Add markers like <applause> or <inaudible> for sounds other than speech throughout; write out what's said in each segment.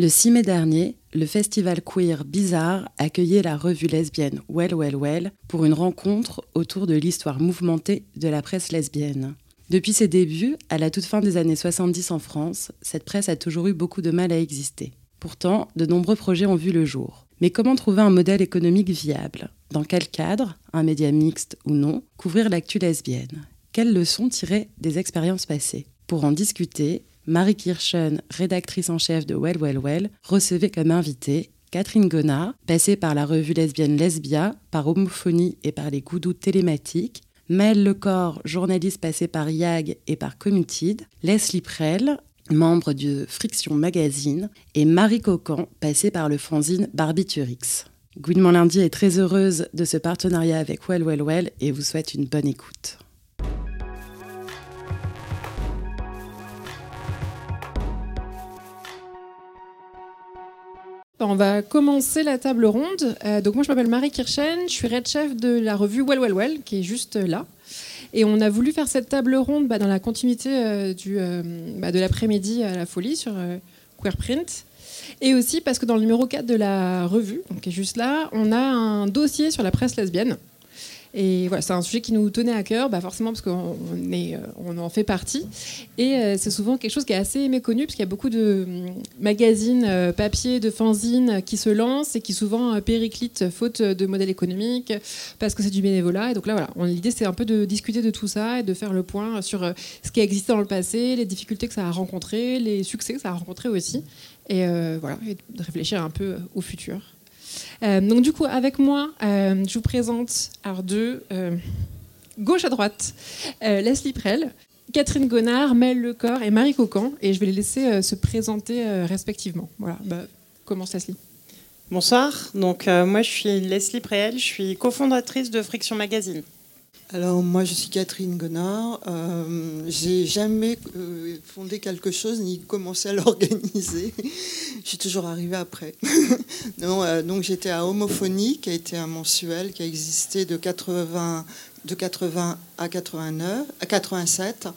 Le 6 mai dernier, le festival queer Bizarre accueillait la revue lesbienne Well Well Well pour une rencontre autour de l'histoire mouvementée de la presse lesbienne. Depuis ses débuts, à la toute fin des années 70 en France, cette presse a toujours eu beaucoup de mal à exister. Pourtant, de nombreux projets ont vu le jour. Mais comment trouver un modèle économique viable? Dans quel cadre, un média mixte ou non, couvrir l'actu lesbienne? Quelles leçons tirer des expériences passées? Pour en discuter, Marie Kirchen, rédactrice en chef de Well Well Well, recevait comme invitée Catherine Gonard, passée par la revue lesbienne Lesbia, par Homophonie et par les Goudous télématiques, Maëlle Lecor, journaliste passée par YAG et par Committed, Leslie Prell, membre de Friction Magazine, et Marie Cocan, passée par le fanzine Barbiturix. Gouinement Lundi est très heureuse de ce partenariat avec Well Well Well et vous souhaite une bonne écoute. On va commencer la table ronde. Euh, donc moi je m'appelle Marie Kirchen, je suis red chef de la revue Well Well Well qui est juste là. Et on a voulu faire cette table ronde bah, dans la continuité euh, du, euh, bah, de l'après-midi à la folie sur Queerprint. Et aussi parce que dans le numéro 4 de la revue, donc qui est juste là, on a un dossier sur la presse lesbienne. C'est un sujet qui nous tenait à cœur, bah forcément parce qu'on euh, en fait partie. Et euh, c'est souvent quelque chose qui est assez méconnu, parce qu'il y a beaucoup de hum, magazines euh, papier, de fanzines qui se lancent et qui souvent périclitent faute de modèle économique, parce que c'est du bénévolat. Et donc là, voilà, l'idée c'est un peu de discuter de tout ça et de faire le point sur ce qui a existé dans le passé, les difficultés que ça a rencontrées, les succès que ça a rencontrés aussi. Et de réfléchir un peu au futur. Euh, donc du coup, avec moi, euh, je vous présente alors de euh, gauche à droite Leslie Prel, Catherine Gonard, Mel Lecor et Marie Cocan, et je vais les laisser se présenter respectivement. Voilà, bah, commence Leslie. Bonsoir, donc moi je suis Leslie Prel, je suis cofondatrice de Friction Magazine. Alors moi je suis Catherine Gonard. Euh, j'ai jamais euh, fondé quelque chose ni commencé à <laughs> l'organiser. Je suis toujours arrivée après. <laughs> euh, donc j'étais à Homophonie, qui a été un mensuel qui a existé de 80, de 80 à 89, à 87,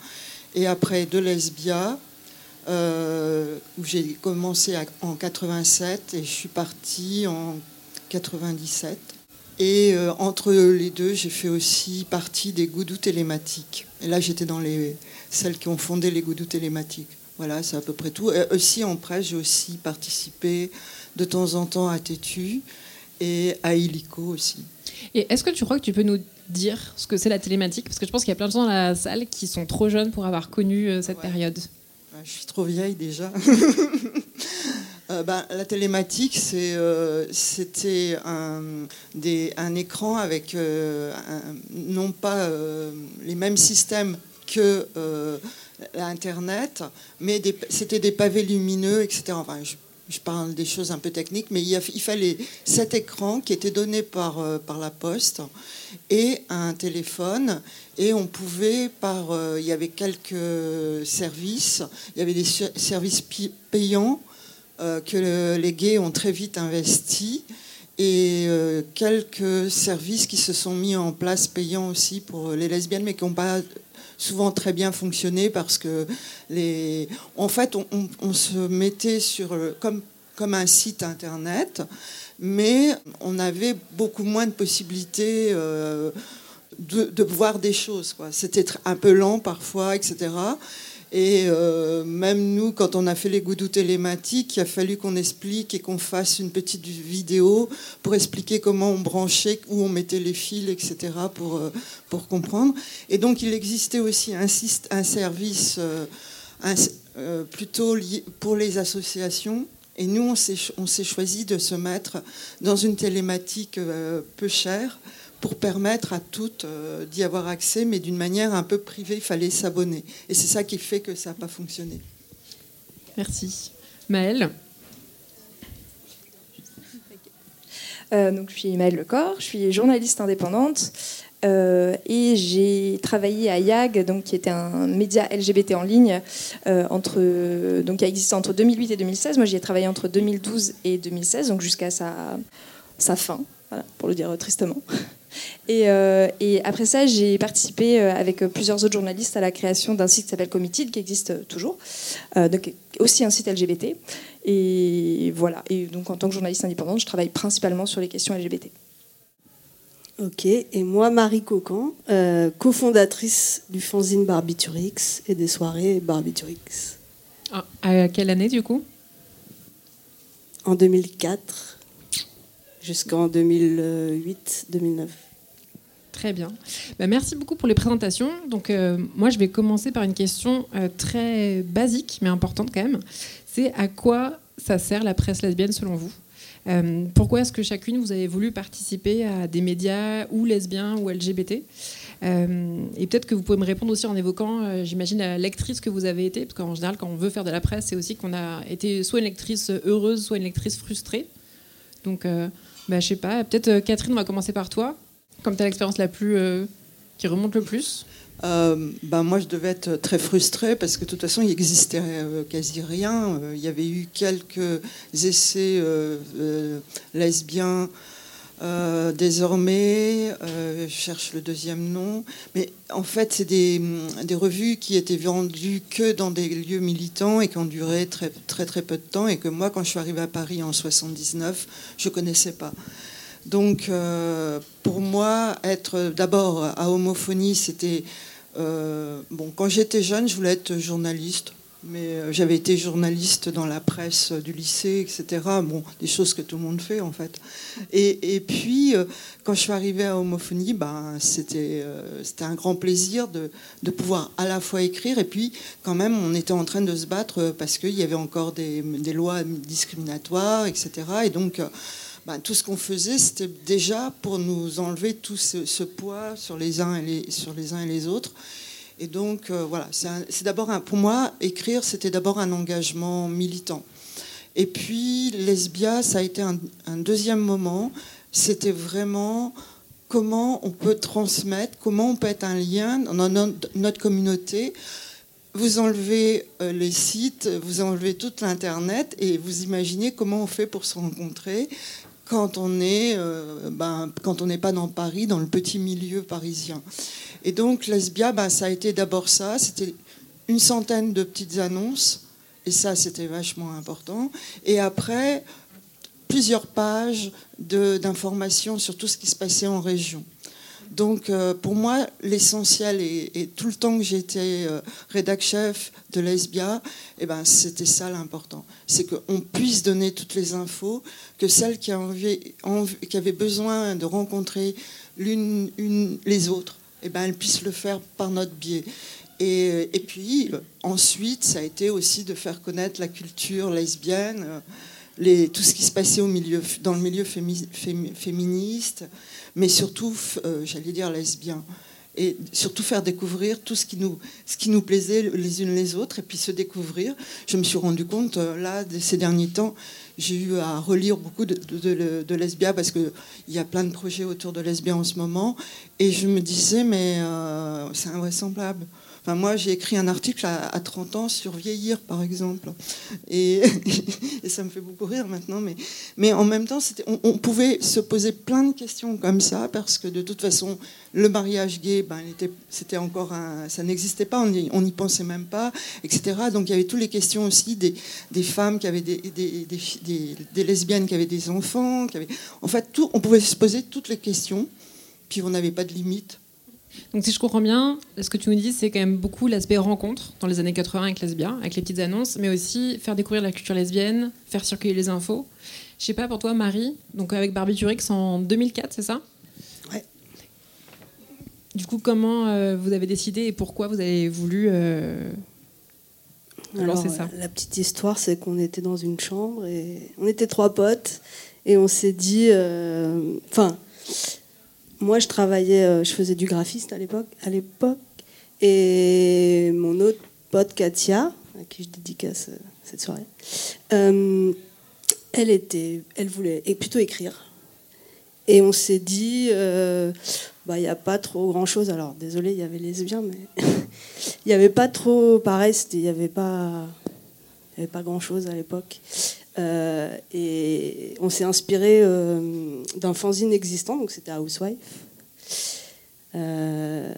et après de Lesbia, où j'ai commencé en 87 et je suis partie en 97. Et euh, entre les deux, j'ai fait aussi partie des goudous télématiques. Et là, j'étais dans les, celles qui ont fondé les goudous télématiques. Voilà, c'est à peu près tout. Et aussi en presse, j'ai aussi participé de temps en temps à Tétu et à Illico aussi. Et est-ce que tu crois que tu peux nous dire ce que c'est la télématique? Parce que je pense qu'il y a plein de gens dans la salle qui sont trop jeunes pour avoir connu euh, cette période. Je suis trop vieille déjà. <laughs> Euh, ben, la télématique, euh, c'était un, écran avec euh, non pas les mêmes systèmes que l'Internet, mais c'était des pavés lumineux, etc. Enfin, je, parle des choses un peu techniques, mais il, fallait cet écran qui était donné par, par la poste et un téléphone. Et on pouvait, par, il y avait quelques services, il y avait des services payants euh, que les gays ont très vite investi et euh, quelques services qui se sont mis en place payants aussi pour les lesbiennes, mais qui n'ont pas souvent très bien fonctionné parce que les, en fait, on, se mettait sur comme comme un site internet, mais on avait beaucoup moins de possibilités. Euh, de, de, voir des choses. C'était un peu lent parfois, etc. Et euh, même nous, quand on a fait les goudous télématiques, il a fallu qu'on explique et qu'on fasse une petite vidéo pour expliquer comment on branchait, où on mettait les fils, etc., pour, euh, pour comprendre. Et donc, il existait aussi un, un service euh, plutôt pour les associations. Et nous, on s'est choisi de se mettre dans une télématique peu chère pour permettre à toutes euh, d'y avoir accès, mais d'une manière un peu privée, il fallait s'abonner. Et c'est ça qui fait que ça n'a pas fonctionné. Merci. Maëlle euh, donc, je suis Maëlle Lecor, je suis journaliste indépendante. Euh, et j'ai travaillé à YAG, donc, qui était un média LGBT en ligne, euh, entre, donc, qui a existé entre 2008 et 2016. Moi, j'y ai travaillé entre 2012 et 2016, donc jusqu'à sa, sa fin, pour le dire tristement. Et, euh, et après ça, j'ai participé avec plusieurs autres journalistes à la création d'un site qui s'appelle Committed, qui existe toujours, donc aussi un site LGBT. Et voilà. Et donc, en tant que journaliste indépendante, je travaille principalement sur les questions LGBT. Ok, et moi, Marie Cocan, euh, cofondatrice du fanzine Barbiturix et des soirées Barbiturix. Ah, à quelle année du coup? En 2004 jusqu'en 2008-2009. Très bien. Bah, merci beaucoup pour les présentations. Donc, euh, moi, je vais commencer par une question euh, très basique, mais importante quand même. C'est à quoi ça sert la presse lesbienne selon vous? Euh, pourquoi est-ce que chacune, vous avez voulu participer à des médias ou lesbiens ou LGBT et peut-être que vous pouvez me répondre aussi en évoquant, j'imagine, la lectrice que vous avez été, parce qu'en général, quand on veut faire de la presse, c'est aussi qu'on a été soit une lectrice heureuse, soit une lectrice frustrée. Donc, bah, je sais pas, peut-être Catherine, on va commencer par toi, comme tu as l'expérience la plus qui remonte le plus. Euh, ben moi, je devais être très frustrée parce que de toute façon, il n'existait euh, quasi rien. Euh, il y avait eu quelques essais lesbiens. Désormais, je cherche le deuxième nom, mais en fait, c'est des, revues qui étaient vendues que dans des lieux militants et qui ont duré très très très peu de temps et que moi, quand je suis arrivée à Paris en 79, je connaissais pas. Donc, pour moi, être d'abord à homophonie, c'était euh, bon, quand j'étais jeune, je voulais être journaliste, mais euh, j'avais été journaliste dans la presse du lycée, etc. Bon, des choses que tout le monde fait en fait. Et, puis, euh, quand je suis arrivée à Homophonie, ben, c'était c'était un grand plaisir de, de, pouvoir à la fois écrire et puis quand même on était en train de se battre parce qu'il y avait encore des, lois discriminatoires, etc. Et donc ben, tout ce qu'on faisait, c'était déjà pour nous enlever tout ce, poids sur les uns et les, sur les uns et les autres. Et donc, euh, voilà, c'est d'abord pour moi, écrire, c'était d'abord un engagement militant. Et puis, Lesbia, ça a été un, deuxième moment. C'était vraiment comment on peut transmettre, comment on peut être un lien dans notre communauté. Vous enlevez euh, les sites, vous enlevez tout l'Internet et vous imaginez comment on fait pour se rencontrer quand on est, euh, ben, quand on n'est pas dans Paris, dans le petit milieu parisien. Et donc Lesbia, ben, ça a été d'abord ça, c'était une centaine de petites annonces, et ça c'était vachement important. Et après, plusieurs pages d'informations sur tout ce qui se passait en région. Donc euh, pour moi, l'essentiel, et, tout le temps que j'étais euh, rédac chef de Lesbia, eh ben, c'était ça l'important. C'est qu'on puisse donner toutes les infos, que celles qui, avaient besoin de rencontrer l'une les autres, eh ben, elles puissent le faire par notre biais. Et, et, puis ensuite, ça a été aussi de faire connaître la culture lesbienne, euh, tout ce qui se passait dans le milieu féministe mais surtout, euh, j'allais dire lesbien. Et surtout faire découvrir tout ce qui, nous, plaisait les unes les autres, et puis se découvrir. Je me suis rendu compte, euh, là, ces derniers temps, j'ai eu à relire beaucoup de, de, lesbia parce qu'il y a plein de projets autour de lesbia en ce moment. Et je me disais, mais euh, c'est invraisemblable moi, j'ai écrit un article à, 30 ans sur vieillir, par exemple. <laughs> Et, ça me fait beaucoup rire maintenant. Mais, mais en même temps, on, on, pouvait se poser plein de questions comme ça, parce que de toute façon, le mariage gay, ben, encore un, ça n'existait pas, on n'y pensait même pas, etc. Donc il y avait toutes les questions aussi des, des femmes qui avaient des, des, des, lesbiennes qui avaient des enfants. Qui avaient, en fait, tout, on pouvait se poser toutes les questions, puis on n'avait pas de limite. Donc si je comprends bien, ce que tu nous dis, c'est quand même beaucoup l'aspect rencontre dans les années 80 avec Lesbia, avec les petites annonces, mais aussi faire découvrir la culture lesbienne, faire circuler les infos. Je sais pas pour toi, Marie, donc avec Barbiturix en 2004, c'est ça? Ouais. Du coup, comment euh, vous avez décidé et pourquoi vous avez voulu euh, lancer ça? La petite histoire, c'est qu'on était dans une chambre et on était trois potes et on s'est dit, euh, enfin moi, je travaillais, euh, je faisais du graphiste à l'époque, à l'époque, et mon autre pote Katia, à qui je dédicace euh, cette soirée, euh, elle était, elle voulait plutôt écrire. Et on s'est dit, bah, il n'y a pas trop grand chose. Alors, désolé, il y avait lesbiens, mais <laughs> il n'y avait pas trop. Pareil, il n'y avait pas. Avait pas grand chose à l'époque. Euh, et on s'est inspiré euh, d'un fanzine existant, donc c'était Housewife. Euh,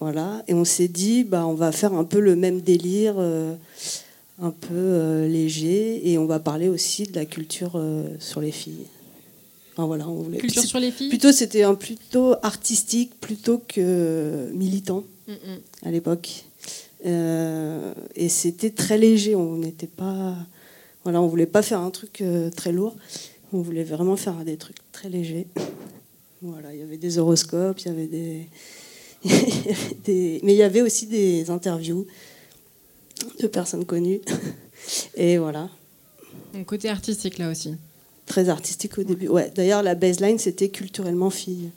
voilà, et on s'est dit, bah, on va faire un peu le même délire, un peu léger, et on va parler aussi de la culture sur les filles. voilà, on voulait... Culture sur les filles Plutôt, c'était un plutôt artistique plutôt que militant mm, mm. à l'époque. et c'était très léger, on n'était pas voilà, on voulait pas faire un truc euh, très lourd. On voulait vraiment faire des trucs très légers. Voilà, il y avait des horoscopes, il y avait des, <laughs> mais il y avait aussi des interviews de personnes connues. <laughs> Et voilà. Donc côté artistique là aussi. Très artistique au début. Ouais. D'ailleurs, la baseline c'était culturellement fille.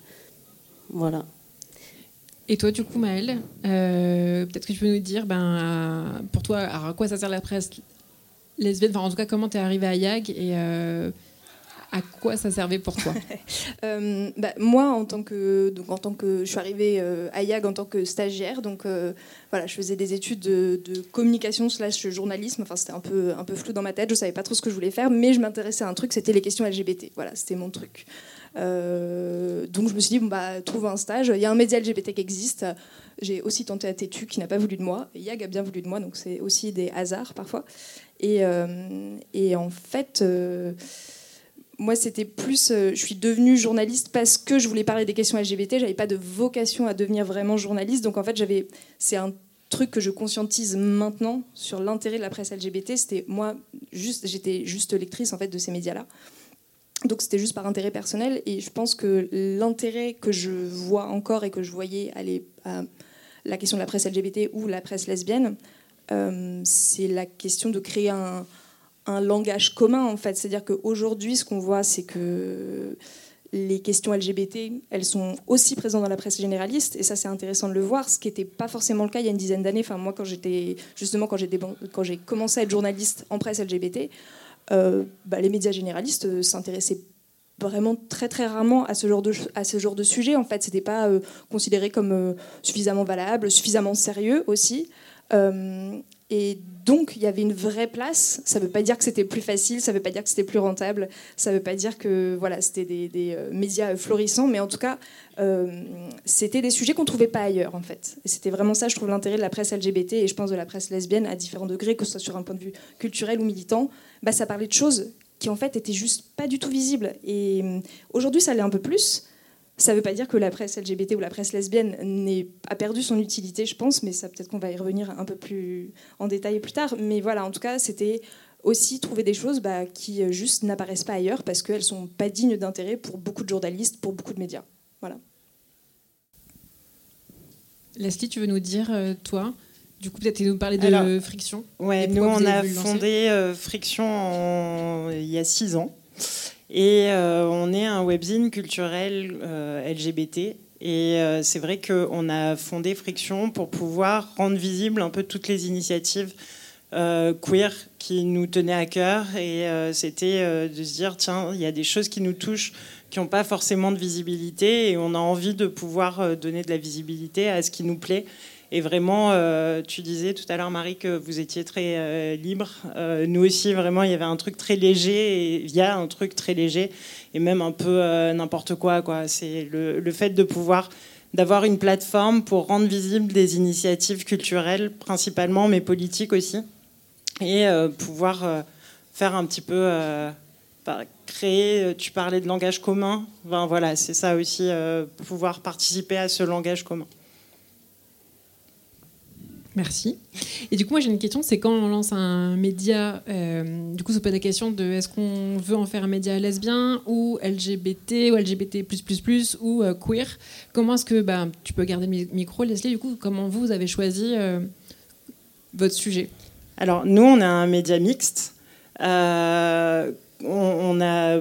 Voilà. Et toi, du coup, Maëlle, euh, peut-être que tu peux nous dire, ben, pour toi, à quoi ça sert la presse lesbienne en tout cas, comment tu es arrivée à YAG et euh, à quoi ça servait pour toi <laughs> euh, bah, Moi, en tant que, donc, en tant que, je suis arrivée euh, à YAG en tant que stagiaire. Donc, voilà, je faisais des études de, communication slash journalisme. Enfin, c'était un peu, un peu flou dans ma tête. Je savais pas trop ce que je voulais faire, mais je m'intéressais à un truc, c'était les questions LGBT. Voilà, c'était mon truc. donc je me suis dit, bah, trouve un stage. Il y a un média LGBT qui existe. J'ai aussi tenté à Tétu qui n'a pas voulu de moi. YAG a bien voulu de moi, donc c'est aussi des hasards parfois. Et, euh, en fait, euh, moi, c'était plus. Euh, je suis devenue journaliste parce que je voulais parler des questions LGBT. J'avais pas de vocation à devenir vraiment journaliste. Donc en fait, j'avais. C'est un truc que je conscientise maintenant sur l'intérêt de la presse LGBT. C'était moi, juste, j'étais juste lectrice en fait de ces médias-là. Donc c'était juste par intérêt personnel. Et je pense que l'intérêt que je vois encore et que je voyais aller à la question de la presse LGBT ou la presse lesbienne, euh, c'est la question de créer un, langage commun, en fait. C'est-à-dire qu'aujourd'hui, ce qu'on voit, c'est que les questions LGBT, elles sont aussi présentes dans la presse généraliste, et ça c'est intéressant de le voir, ce qui n'était pas forcément le cas il y a une dizaine d'années. Enfin, moi, quand j'étais justement quand j'ai commencé à être journaliste en presse LGBT, euh, bah, les médias généralistes euh, s'intéressaient vraiment très très rarement à ce genre de à ce genre de sujet. En fait, c'était pas considéré comme suffisamment valable, suffisamment sérieux aussi. Euh, et donc, il y avait une vraie place. Ça ne veut pas dire que c'était plus facile, ça ne veut pas dire que c'était plus rentable, ça ne veut pas dire que voilà, c'était des, euh, médias florissants, mais en tout cas, euh, c'était des sujets qu'on ne trouvait pas ailleurs, en fait. Et c'était vraiment ça, je trouve, l'intérêt de la presse LGBT et je pense de la presse lesbienne à différents degrés, que ce soit sur un point de vue culturel ou militant. Bah, ça parlait de choses qui, en fait, étaient juste pas du tout visibles. Et aujourd'hui, ça l'est un peu plus. Ça ne veut pas dire que la presse LGBT ou la presse lesbienne a perdu son utilité, je pense, mais ça peut-être qu'on va y revenir un peu plus en détail plus tard. Mais voilà, en tout cas, c'était aussi trouver des choses bah, qui euh, juste n'apparaissent pas ailleurs parce qu'elles sont pas dignes d'intérêt pour beaucoup de journalistes, pour beaucoup de médias. Voilà. Leslie, tu veux nous dire, euh, toi, du coup, peut-être nous parler de Friction Ouais, nous, on a fondé euh, Friction il y a six ans. Et euh, on est un webzine culturel euh, LGBT. Et euh, c'est vrai qu'on a fondé Friction pour pouvoir rendre visible un peu toutes les initiatives queer qui nous tenaient à cœur. Et c'était de se dire, tiens, il y a des choses qui nous touchent qui n'ont pas forcément de visibilité et on a envie de pouvoir donner de la visibilité à ce qui nous plaît et vraiment, euh, tu disais tout à l'heure, Marie, que vous étiez très euh, libre. Euh, nous aussi, vraiment, il y avait un truc très léger. Et il y a un truc très léger et même un peu n'importe quoi. quoi. C'est le, fait de pouvoir d'avoir une plateforme pour rendre visibles des initiatives culturelles, principalement, mais politiques aussi, et pouvoir faire un petit peu bah, créer. Tu parlais de langage commun. Ben, voilà, c'est ça aussi, pouvoir participer à ce langage commun. Merci. Et du coup, moi j'ai une question, c'est quand on lance un média, euh, du coup, peut être la question de est-ce qu'on veut en faire un média lesbien ou LGBT ou LGBT++ ou euh, queer? Comment est-ce que, bah, tu peux garder le micro, Leslie, du coup, comment vous, avez choisi euh, votre sujet? Alors, nous, on a un média mixte. on n'a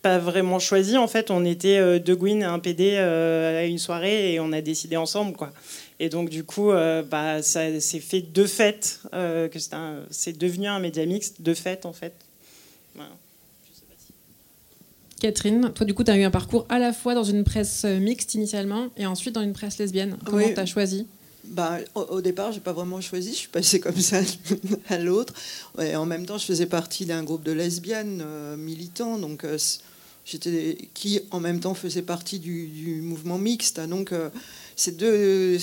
pas vraiment choisi, en fait, on était deux Gwyn et un PD à une soirée et on a décidé ensemble, quoi. Et donc, du coup, euh, bah, ça s'est fait de fait, euh, que c'est devenu un média mixte de fait, en fait. Catherine, toi du coup tu as eu un parcours à la fois dans une presse mixte initialement et ensuite dans une presse lesbienne. Comment tu as choisi? Bah, au, départ, je n'ai pas vraiment choisi, je suis passée comme ça <laughs> à l'autre. en même temps, je faisais partie d'un groupe de lesbiennes euh, militants, donc euh, j'étais qui en même temps faisait partie du, mouvement mixte. Donc, euh, ces deux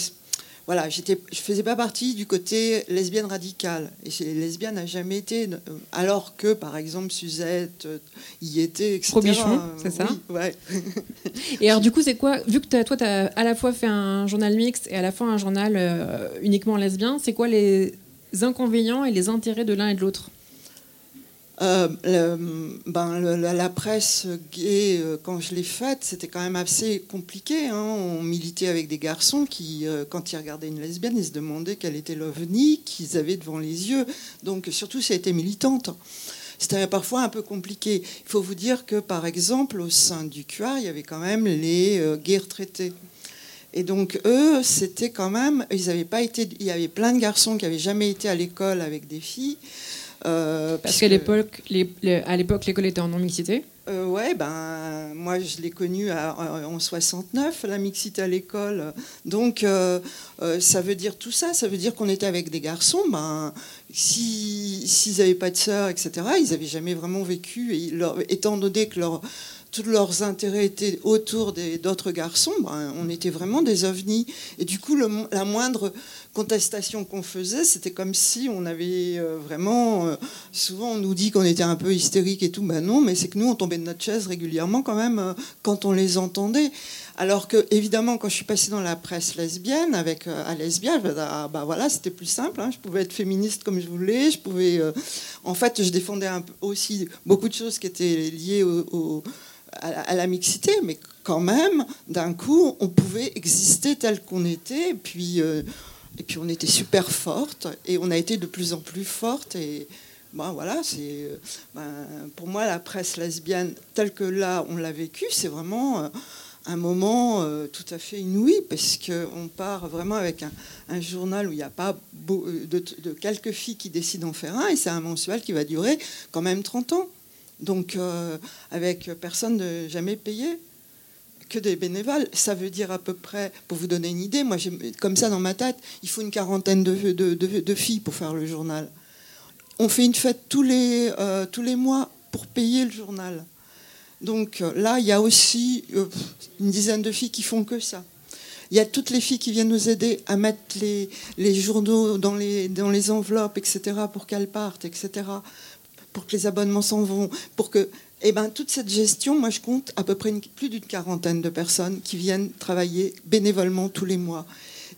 voilà, j'étais, je faisais pas partie du côté lesbienne radicale. Et chez les lesbiennes n'a jamais été, euh, alors que par exemple Suzette euh, y était, etc. Probichon, c'est ça ouais. <laughs> Et alors du coup, c'est quoi Vu que toi, tu as à la fois fait un journal mixte et à la fois un journal euh, uniquement lesbien, c'est quoi les inconvénients et les intérêts de l'un et de l'autre? Euh, ben, la, presse gay, euh, quand je l'ai faite, c'était quand même assez compliqué. Hein. On militait avec des garçons qui, euh, quand ils regardaient une lesbienne, ils se demandaient quel était l'ovni qu'ils avaient devant les yeux. Donc, surtout si elle était militante. C'était parfois un peu compliqué. Il faut vous dire que, par exemple, au sein du QR, il y avait quand même les gays retraités. Et donc, eux, c'était quand même. Ils avaient pas été. Il y avait plein de garçons qui n'avaient jamais été à l'école avec des filles. Euh, Parce qu'à l'époque, à l'époque, l'école était en non-mixité euh, ouais, ben moi je l'ai connu en 69, la mixité à l'école. Donc euh, euh, ça veut dire tout ça, ça veut dire qu'on était avec des garçons. Ben s'ils n'avaient pas de sœurs, etc., ils n'avaient jamais vraiment vécu. Et étant donné que leur tous leurs intérêts étaient autour d'autres garçons, ben, on était vraiment des ovnis. Et du coup, la moindre contestation qu'on faisait, c'était comme si on avait euh, vraiment. Euh, souvent, on nous dit qu'on était un peu hystérique et tout. Ben non, mais c'est que nous, on tombait de notre chaise régulièrement quand même euh, quand on les entendait. Alors que, évidemment, quand je suis passée dans la presse lesbienne avec à lesbienne, ah, bah voilà, c'était plus simple. Hein. je pouvais être féministe comme je voulais. Je pouvais. en fait, je défendais aussi beaucoup de choses qui étaient liées au à, la mixité, mais quand même, d'un coup, on pouvait exister tel qu'on était, et puis, et puis on était super forte, et on a été de plus en plus forte, et ben voilà, c'est euh, ben, pour moi la presse lesbienne telle que là on l'a vécue, c'est vraiment euh, un moment tout à fait inouï, parce qu'on part vraiment avec un, journal où il n'y a pas de, de, quelques filles qui décident d'en faire un, et c'est un mensuel qui va durer quand même 30 ans. Donc, euh, avec personne jamais payé, que des bénévoles. Ça veut dire à peu près, pour vous donner une idée, moi, comme ça dans ma tête, il faut une quarantaine de, filles pour faire le journal. On fait une fête tous les, euh, tous les mois pour payer le journal. Donc euh, là, il y a aussi une dizaine de filles qui font que ça. Il y a toutes les filles qui viennent nous aider à mettre les, les journaux dans les, dans les enveloppes, etc., pour qu'elles partent, etc pour que les abonnements s'en vont, pour que eh ben, toute cette gestion, moi je compte à peu près plus d'une quarantaine de personnes qui viennent travailler bénévolement tous les mois.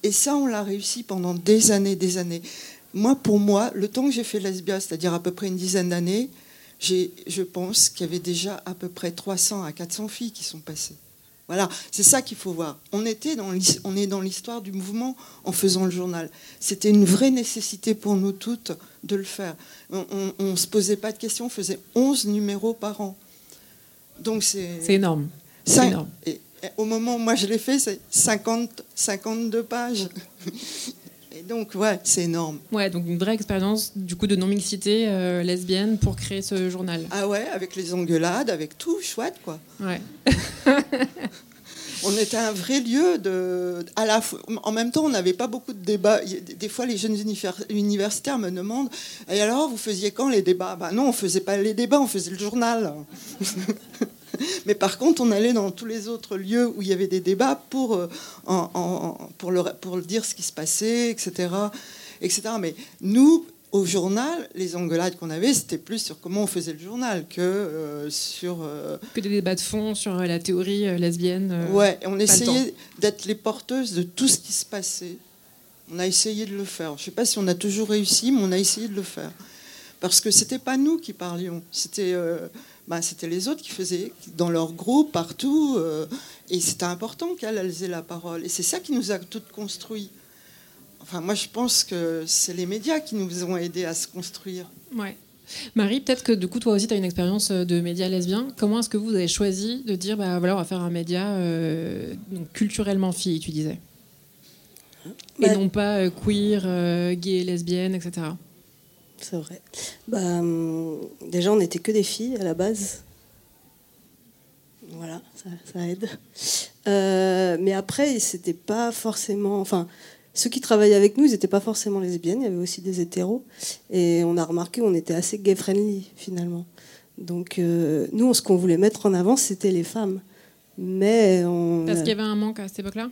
Et ça, on l'a réussi pendant des années, des années. Moi, pour moi, le temps que j'ai fait Lesbia, c'est-à-dire à peu près une dizaine d'années, je pense qu'il y avait déjà à peu près 300 à 400 filles qui sont passées. Voilà, c'est ça qu'il faut voir. On, était dans, on est dans l'histoire du mouvement en faisant le journal. C'était une vraie nécessité pour nous toutes de le faire. On ne se posait pas de questions, on faisait 11 numéros par an. Donc c'est... C'est énorme. C'est énorme. Et, au moment où moi je l'ai fait, c'est 50, 52 pages. Donc, ouais, c'est énorme. Ouais, donc une vraie expérience du coup de non-mixité euh, lesbienne pour créer ce journal. Ah ouais, avec les engueulades, avec tout, chouette quoi. Ouais. <laughs> on était un vrai lieu de. À la en même temps, on n'avait pas beaucoup de débats. Des fois, les jeunes universitaires me demandent Et alors, vous faisiez quand les débats? Ben non, on faisait pas les débats, on faisait le journal. <laughs> Mais par contre, on allait dans tous les autres lieux où il y avait des débats pour, euh, pour, le, pour dire ce qui se passait, etc., etc. Mais nous, au journal, les engueulades qu'on avait, c'était plus sur comment on faisait le journal que euh, sur. Euh, que des débats de fond sur la théorie lesbienne. ouais, on essayait d'être les porteuses de tout ce qui se passait. On a essayé de le faire. Je ne sais pas si on a toujours réussi, mais on a essayé de le faire. Parce que c'était pas nous qui parlions, c'était bah, c'était les autres qui faisaient dans leur groupe, partout. Euh, et c'était important qu'elles aient la parole. Et c'est ça qui nous a toutes construit. Enfin, moi, je pense que c'est les médias qui nous ont aidés à se construire. Ouais. Marie, peut-être que du coup, toi aussi, tu as une expérience euh, de médias lesbiens. Comment est-ce que vous avez choisi de dire, bah voilà, on va faire un média euh, culturellement fille, tu disais Et bah non pas queer, gay, lesbienne, etc. C'est vrai. Bah, hum, déjà, on n'était que des filles à la base. Voilà, ça, aide. mais après, c'était pas forcément. Enfin, ceux qui travaillaient avec nous, ils n'étaient pas forcément lesbiennes, il y avait aussi des hétéros. Et on a remarqué qu'on était assez gay-friendly, finalement. Donc, nous, ce qu'on voulait mettre en avant, c'était les femmes. Mais on... Parce qu'il y avait un manque à cette époque-là?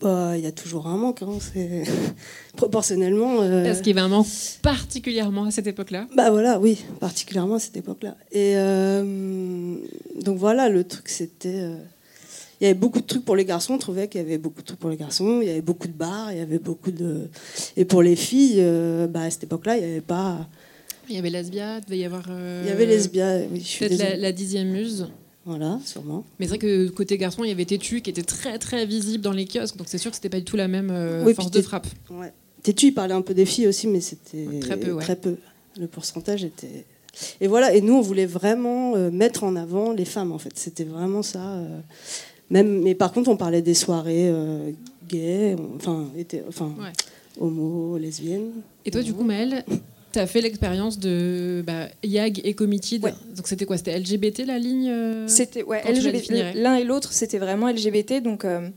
Bah, il y a toujours un manque, hein, c'est <laughs> proportionnellement. Euh... Parce qu'il y avait un manque particulièrement à cette époque-là? Bah voilà, oui, particulièrement à cette époque-là. Et euh... donc voilà, le truc, c'était, euh, il y avait beaucoup de trucs pour les garçons. On trouvait qu'il y avait beaucoup de trucs pour les garçons. Il y avait beaucoup de bars, il y avait beaucoup de. Et pour les filles, euh, bah à cette époque-là, il n'y avait pas. Il y avait Lesbia, il devait y avoir. Il y avait Lesbia, oui. Peut-être la, la dixième muse. Voilà, sûrement. Mais c'est vrai que côté garçon, il y avait Tétu qui était très très visible dans les kiosques, donc c'est sûr que c'était pas du tout la même euh, force de frappe. Ouais. Tétu, il parlait un peu des filles aussi, mais c'était très peu, très peu. Le pourcentage était. Et voilà, et nous, on voulait vraiment euh, mettre en avant les femmes, en fait. C'était vraiment ça. Euh, même, mais par contre, on parlait des soirées gays, enfin, était, enfin homo, lesbiennes. Et toi, du coup, Maëlle, tu as fait l'expérience de bah, YAG et Committed. Donc c'était quoi? C'était LGBT la ligne euh, C'était ouais, L'un et l'autre, c'était vraiment LGBT. Donc euh,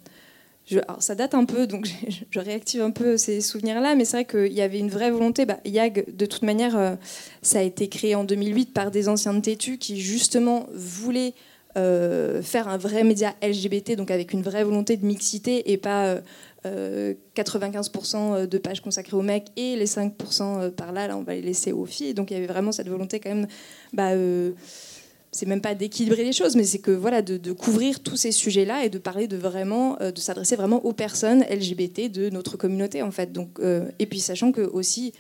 je, ça date un peu, donc <laughs> je, réactive un peu ces souvenirs-là, mais c'est vrai qu'il y avait une vraie volonté. Bah, YAG, de toute manière, euh, ça a été créé en 2008 par des anciens de Tétu qui justement voulaient faire un vrai média LGBT, donc avec une vraie volonté de mixité et pas 95% euh, de pages consacrées aux mecs et les 5% euh, par là, là, on va les laisser aux filles. Donc il y avait vraiment cette volonté quand même. Bah, euh, c'est même pas d'équilibrer les choses, mais c'est que voilà de, couvrir tous ces sujets-là et de parler de vraiment, de s'adresser vraiment aux personnes LGBT de notre communauté en fait. Donc et puis sachant que aussi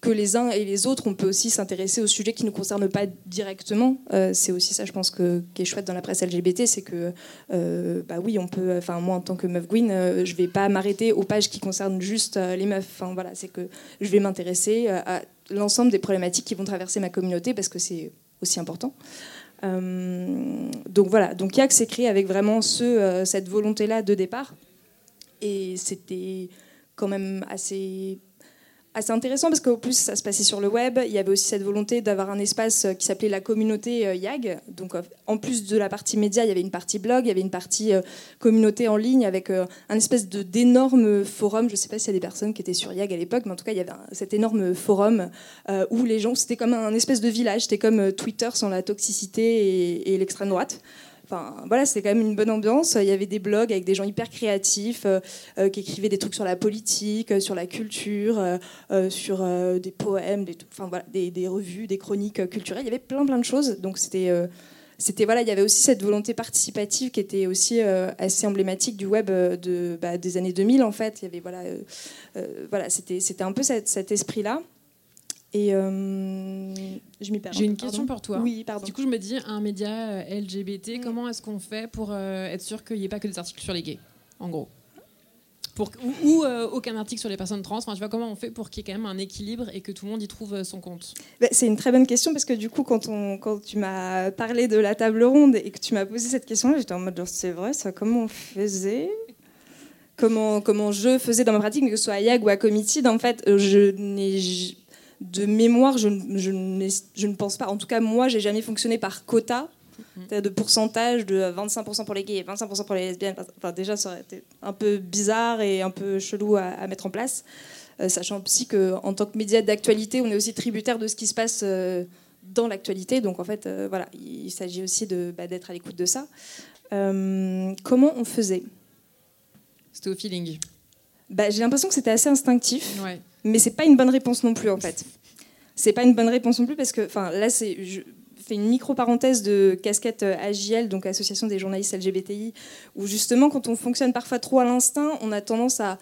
que les uns et les autres, on peut aussi s'intéresser aux sujets qui ne nous concernent pas directement. Euh, c'est aussi ça, je pense, que, qui est chouette dans la presse LGBT, c'est que, euh, bah oui, on peut. Enfin, moi, en tant que meuf Gwyn, euh, je vais pas m'arrêter aux pages qui concernent juste les meufs. Enfin, voilà, c'est que je vais m'intéresser à l'ensemble des problématiques qui vont traverser ma communauté parce que c'est aussi important. donc voilà, donc YAC s'est avec vraiment ce, cette volonté-là de départ. Et c'était quand même assez assez intéressant parce qu'au plus ça se passait sur le web, il y avait aussi cette volonté d'avoir un espace euh, qui s'appelait la communauté euh, YAG. Donc euh, en plus de la partie média, il y avait une partie blog, il y avait une partie communauté en ligne avec un espèce d'énorme forum. Je ne sais pas s'il y a des personnes qui étaient sur YAG à l'époque, mais en tout cas il y avait cet énorme forum où les gens, c'était comme un espèce de village, c'était comme Twitter sans la toxicité et l'extrême droite. Enfin, voilà, c'était quand même une bonne ambiance. Il y avait des blogs avec des gens hyper créatifs euh, euh, qui écrivaient des trucs sur la politique, euh, sur la culture, sur des poèmes, des, revues, des chroniques culturelles. Il y avait plein plein de choses. Donc c'était c'était voilà, il y avait aussi cette volonté participative qui était aussi assez emblématique du web bah, des années 2000 en fait. Il y avait voilà, voilà, c'était c'était un peu cet esprit là. Et euh, je m'y perds. J'ai une question pour toi. Oui, pardon. Du coup, je me dis, un média euh, LGBT, mm. comment est-ce qu'on fait pour euh, être sûr qu'il n'y ait pas que des articles sur les gays, en gros? Pour, ou, aucun article sur les personnes trans. Enfin, tu vois comment on fait pour qu'il y ait quand même un équilibre et que tout le monde y trouve son compte? Bah, C'est une très bonne question parce que du coup, quand, on, quand tu m'as parlé de la table ronde et que tu m'as posé cette question, j'étais en mode c'est vrai, ça comment on faisait? Comment, comment je faisais dans ma pratique, mais que ce soit à YAG ou à Committed, en fait, je n'ai de mémoire, je, je, je, ne pense pas. En tout cas, moi, j'ai jamais fonctionné par quota mhm. de pourcentage de 25% pour les gays et 25% pour les lesbiennes. Enfin, déjà, ça aurait été un peu bizarre et un peu chelou à, mettre en place. Euh, sachant aussi qu'en tant que média d'actualité, on est aussi tributaire de ce qui se passe euh, dans l'actualité. Donc, en fait, euh, voilà, il s'agit aussi bah, d'être à l'écoute de ça. comment on faisait? C'était au feeling. Bah, j'ai l'impression que c'était assez instinctif. Ouais mais c'est pas une bonne réponse non plus en fait. <laughs> C'est pas une bonne réponse non plus parce que, enfin, là, c'est, je fais une micro parenthèse de casquette euh, AJL, donc Association des journalistes LGBTI, où justement, quand on fonctionne parfois trop à l'instinct, on a tendance à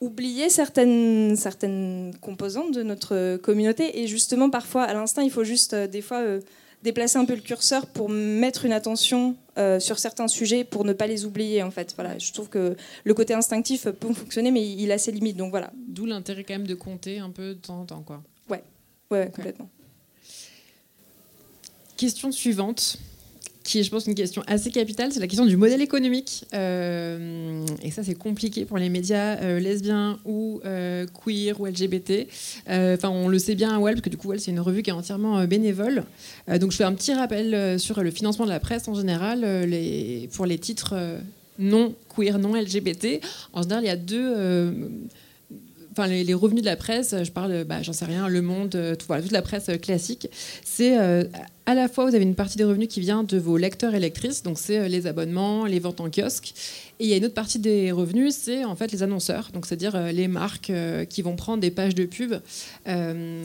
oublier certaines, certaines composantes de notre communauté. Et justement, parfois, à l'instinct, il faut juste, euh, des fois, euh, déplacer un peu le curseur pour mettre une attention euh, sur certains sujets pour ne pas les oublier en fait. Voilà, je trouve que le côté instinctif peut fonctionner mais il a ses limites donc voilà. D'où l'intérêt quand même de compter un peu de temps en temps quoi. Ouais, ouais, complètement. Question suivante. Qui est, je pense, une question assez capitale, c'est la question du modèle économique. Euh, et ça, c'est compliqué pour les médias euh, lesbiens ou euh, queer ou LGBT. Enfin, on le sait bien à Well, parce que du coup, Well, c'est une revue qui est entièrement bénévole. donc, je fais un petit rappel sur le financement de la presse en général, les, pour les titres non queer, non LGBT. En général, il y a deux enfin les, revenus de la presse, je parle, bah, j'en sais rien, Le Monde, tout, voilà, toute la presse classique, c'est à la fois, vous avez une partie des revenus qui vient de vos lecteurs et lectrices, donc c'est euh, les abonnements, les ventes en kiosque. Et il y a une autre partie des revenus, c'est en fait les annonceurs, donc c'est-à-dire euh, les marques euh, qui vont prendre des pages de pub,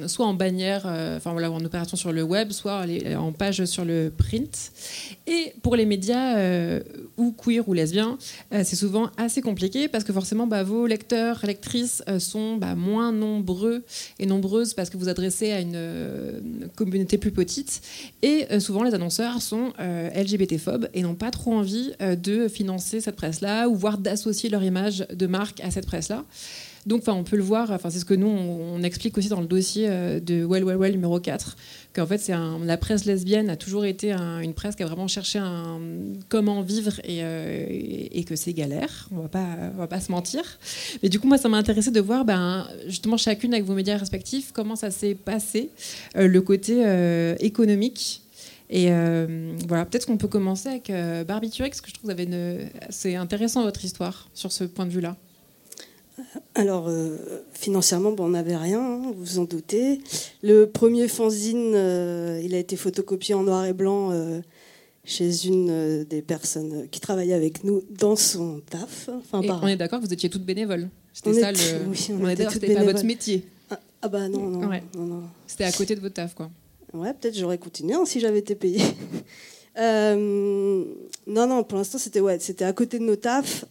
soit en bannière, enfin voilà, en opération sur le web, soit en page sur le print. Et pour les médias ou queer ou lesbiens, c'est souvent assez compliqué parce que forcément, bah, vos lecteurs, lectrices sont bah, moins nombreux et nombreuses parce que vous adressez à une communauté plus petite et euh, souvent, les annonceurs sont euh, LGBT-phobes et n'ont pas trop envie euh, de financer cette presse-là ou voire d'associer leur image de marque à cette presse-là. Donc, on peut le voir, enfin, c'est ce que nous, on, explique aussi dans le dossier de Well, Well, Well numéro 4, qu'en fait, c'est la presse lesbienne a toujours été une presse qui a vraiment cherché un, comment vivre et, que c'est galère, on va pas, on va pas se mentir. Mais du coup, moi, ça m'a intéressé de voir, ben, justement, chacune avec vos médias respectifs, comment ça s'est passé, le côté économique et euh, voilà, peut-être qu'on peut commencer avec euh, Barbiturex, que je trouve que c'est intéressant votre histoire sur ce point de vue-là. Alors, euh, financièrement, bon, on n'avait rien, hein, vous vous en doutez. Le premier fanzine, il a été photocopié en noir et blanc chez une des personnes qui travaillait avec nous dans son taf. Enfin, On est d'accord que vous étiez toutes bénévoles. C'était ça le. Oui, on, était c'était pas votre métier. Ah, ah bah non, non. non. C'était à côté de votre taf, quoi. Ouais, peut-être j'aurais continué hein, si j'avais été payée. <laughs> Euh, non, non, pour l'instant, c'était ouais, c'était à côté de nos tafs.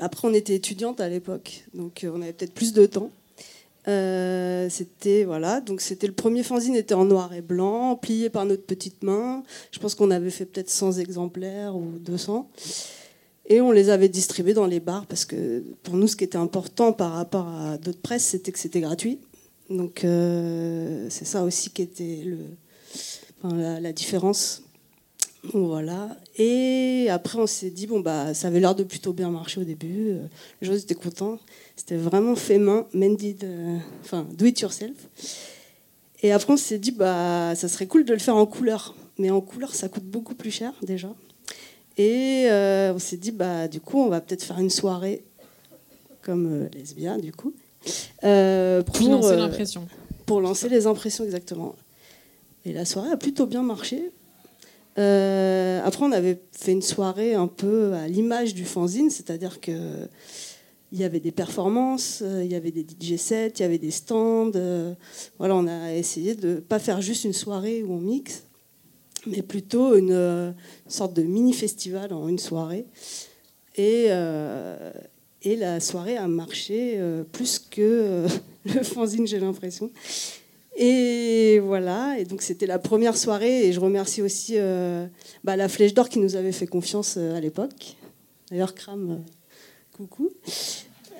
Euh, après, on était étudiante à l'époque, donc euh, on avait peut-être plus de temps. c'était voilà, donc c'était le premier fanzine était en noir et blanc, plié par notre petite main. Je pense qu'on avait fait peut-être 100 exemplaires ou 200. Et on les avait distribués dans les bars parce que pour nous, ce qui était important par rapport à d'autres presses, c'était que c'était gratuit. Donc euh, c'est ça aussi qui était le, la, différence. Voilà. Et après, on s'est dit, bon, bah, ça avait l'air de plutôt bien marcher au début. Euh, les gens étaient contents. C'était vraiment fait main, mended, euh, enfin, do it yourself. Et après, on s'est dit, bah, ça serait cool de le faire en couleur. Mais en couleur, ça coûte beaucoup plus cher déjà. Et on s'est dit, bah, du coup, on va peut-être faire une soirée comme lesbien, du coup. Euh, pour, lancer euh, l'impression. Pour lancer les impressions, exactement. Et la soirée a plutôt bien marché. Euh, après, on avait fait une soirée un peu à l'image du fanzine, c'est-à-dire que il y avait des performances, il y avait des DJ sets, il y avait des stands. voilà, on a essayé de pas faire juste une soirée où on mixe, mais plutôt une, sorte de mini festival en une soirée. Et, et la soirée a marché euh, plus que euh, <laughs> le fanzine, j'ai l'impression. Et voilà, et donc c'était la première soirée, et je remercie aussi euh, bah, la Flèche d'Or qui nous avait fait confiance à l'époque. D'ailleurs, Cram, coucou.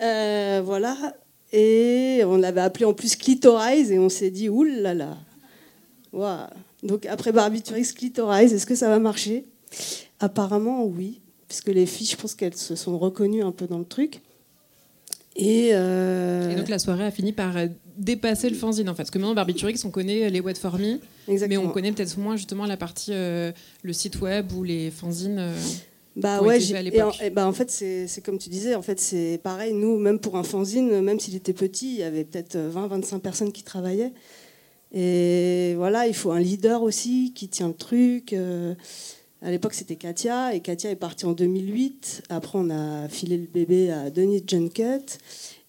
voilà, et on l'avait appelé en plus Clitorize, et on s'est dit, oulala. Donc après Barbiturix, Clitorize, est-ce que ça va marcher? Apparemment, oui puisque les filles, je pense qu'elles se sont reconnues un peu dans le truc. Euh, Et, donc la soirée a fini par euh, dépasser le fanzine en fait. Parce que maintenant, Barbiturix, on connaît les Wet for Me, mais on connaît peut-être moins justement la partie, euh, le site web ou les fanzines. bah ouais, et bah en fait c'est comme tu disais, en fait c'est pareil. Nous, même pour un fanzine, même s'il était petit, il y avait peut-être 20-25 personnes qui travaillaient. Et voilà, il faut un leader aussi qui tient le truc. À l'époque, c'était Katia, et Katia est partie en 2008. Après, on a filé le bébé à Denis Junket,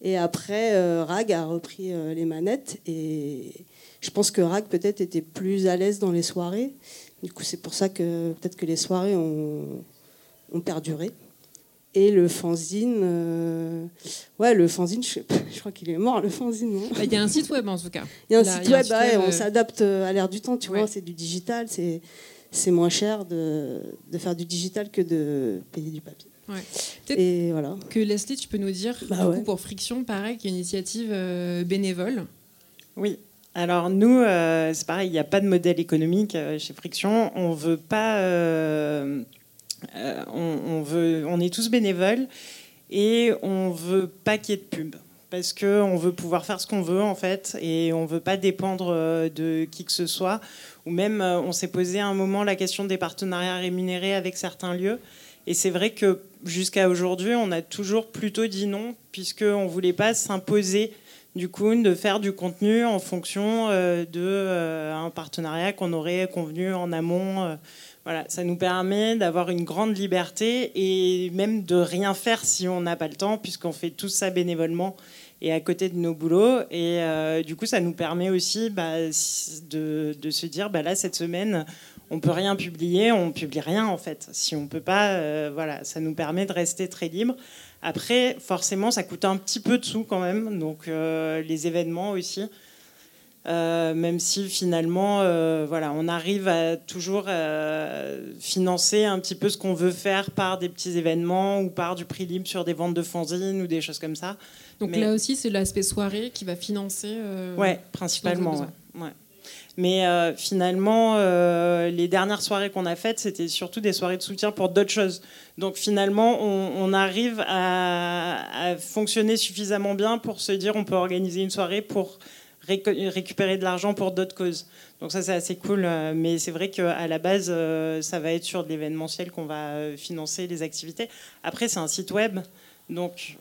et après, euh, Rag a repris euh, les manettes. Et je pense que Rag peut-être était plus à l'aise dans les soirées. Du coup, c'est pour ça que peut-être que les soirées ont, ont perduré. Et le fanzine, euh, ouais, le fanzine, je, <laughs> crois qu'il est mort, le fanzine. Bah, il y a un site web en tout cas. Il y a un site web, on s'adapte à l'ère du temps, tu vois, c'est du digital, c'est c'est moins cher de, de, faire du digital que de payer du papier. Et voilà. Que Leslie, tu peux nous dire, bah pour Friction, pareil, qui est une initiative euh, bénévole. Oui. alors nous, c'est pareil, il n'y a pas de modèle économique chez Friction. On veut pas, on, veut, on est tous bénévoles et on veut pas qu'il y ait de pub parce qu'on veut pouvoir faire ce qu'on veut en fait et on veut pas dépendre de qui que ce soit. Ou même, on s'est posé à un moment la question des partenariats rémunérés avec certains lieux. Et c'est vrai que jusqu'à aujourd'hui, on a toujours plutôt dit non, puisqu'on ne voulait pas s'imposer du coup de faire du contenu en fonction euh, euh, partenariat qu'on aurait convenu en amont. Euh. voilà, ça nous permet d'avoir une grande liberté et même de rien faire si on n'a pas le temps, puisqu'on fait tout ça bénévolement et à côté de nos boulots. Et du coup, ça nous permet aussi bah, de, se dire, bah, là, cette semaine, on peut rien publier, on publie rien en fait. Si on peut pas, euh, voilà, ça nous permet de rester très libre. Après, forcément, ça coûte un petit peu de sous quand même, donc euh, les événements aussi. Euh, même si finalement, voilà, on arrive à toujours financer un petit peu ce qu'on veut faire par des petits événements ou par du prix libre sur des ventes de fanzines ou des choses comme ça. Donc là aussi, c'est l'aspect soirée qui va financer. ouais, principalement. ouais. Mais euh, finalement, euh, les dernières soirées qu'on a faites, c'était surtout des soirées de soutien pour d'autres choses. Donc finalement, on, arrive à, fonctionner suffisamment bien pour se dire on peut organiser une soirée pour récupérer de l'argent pour d'autres causes. Donc ça, c'est assez cool. Euh, mais c'est vrai qu'à la base, ça va être sur de l'événementiel qu'on va financer les activités. Après, c'est un site web. Donc,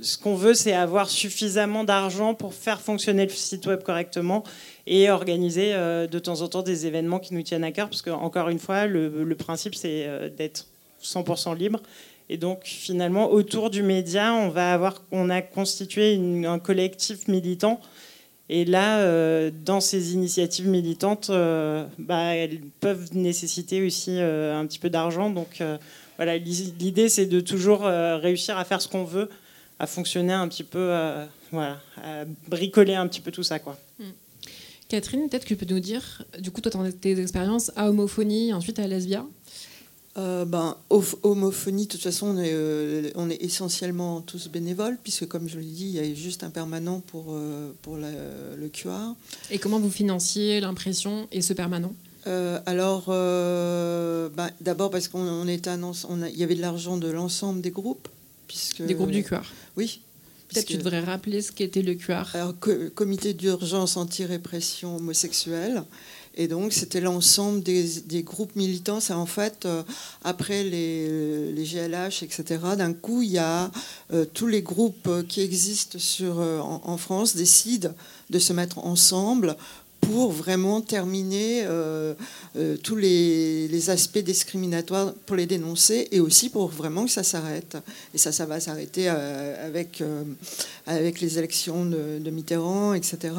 ce qu'on veut, c'est avoir suffisamment d'argent pour faire fonctionner le site web correctement et organiser euh, de temps en temps des événements qui nous tiennent à cœur, parce que encore une fois, le, principe c'est euh, d'être 100% libre. Et donc finalement, autour du média, on va avoir, on a constitué un collectif militant. Et là, euh, dans ces initiatives militantes, bah, elles peuvent nécessiter aussi un petit peu d'argent. Donc voilà, l'idée c'est de toujours réussir à faire ce qu'on veut, à fonctionner un petit peu, voilà, à bricoler un petit peu tout ça, quoi. Mm. Catherine, peut-être que tu peux nous dire, du coup, toi, tes expériences à homophonie, ensuite à lesbia euh, ben, homophonie, de toute façon, on est, euh, on est, essentiellement tous bénévoles, puisque comme je l'ai dit, il y a juste un permanent pour, euh, pour le QR. Et comment vous financiez l'impression et ce permanent? Alors, ben, d'abord parce qu'on était un, on il y avait de l'argent de l'ensemble des groupes, puisque des groupes du QR. Oui, Peut-être que tu devrais rappeler ce qu'était le QR. Alors, comité d'urgence anti-répression homosexuelle. Et donc, c'était l'ensemble des, groupes militants. C'est en fait, euh, après les, GLH, etc., d'un coup, il y a euh, tous les groupes qui existent euh, en, France décident de se mettre ensemble pour vraiment terminer tous les, aspects discriminatoires, pour les dénoncer et aussi pour vraiment que ça s'arrête. Et ça, ça va s'arrêter avec les élections de, Mitterrand, etc.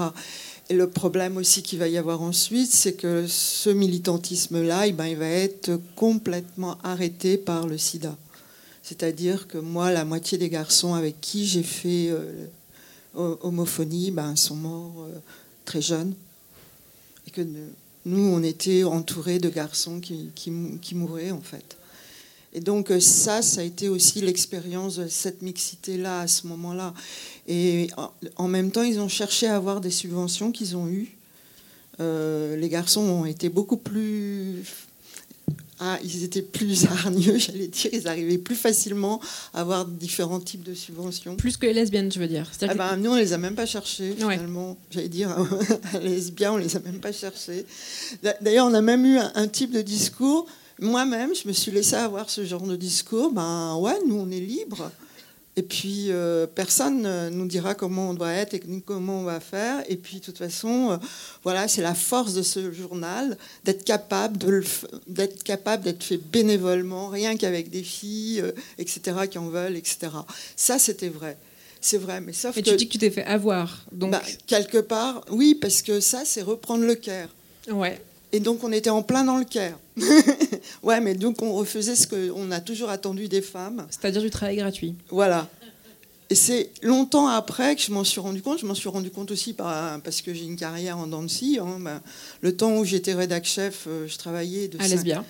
Et le problème aussi qu'il va y avoir ensuite, c'est que ce militantisme-là, eh ben, il va être complètement arrêté par le sida. C'est-à-dire que moi, la moitié des garçons avec qui j'ai fait homophonie ben, sont morts très jeunes que nous, on était entourés de garçons qui, qui, mouraient en fait. Et donc euh, ça, ça a été aussi l'expérience de cette mixité-là à ce moment-là. Et en même temps, ils ont cherché à avoir des subventions qu'ils ont eues. Euh, les garçons ont été beaucoup plus ah, ils étaient plus <laughs> hargneux, j'allais dire. Ils arrivaient plus facilement à avoir différents types de subventions. Plus que les lesbiennes, tu veux dire ah ben, Nous, on les a même pas cherchés, finalement. J'allais dire, <laughs> les lesbiens, on les a même pas cherchés. D'ailleurs, on a même eu un, type de discours. Moi-même, je me suis laissé avoir ce genre de discours. Ben ouais, nous, on est libres. Et puis, euh, personne ne nous dira comment on doit être et comment on va faire. Et puis, de toute façon, euh, voilà, c'est la force de ce journal d'être capable d'être capable d'être fait bénévolement, rien qu'avec des filles, euh, etc., qui en veulent, etc. Ça, c'était vrai. C'est vrai, mais sauf et que... tu dis que tu t'es fait avoir, donc... Bah, quelque part, oui, parce que ça, c'est reprendre le Caire. Ouais. Et donc, on était en plein dans le Caire. <laughs> ouais, mais donc, on refaisait ce qu'on a toujours attendu des femmes. C'est-à-dire du travail gratuit. Voilà. Et c'est longtemps après que je m'en suis rendu compte. Je m'en suis rendu compte aussi parce que j'ai une carrière en scie. Hein. Ben, le temps où j'étais rédac chef, euh, je travaillais de à Lesbia.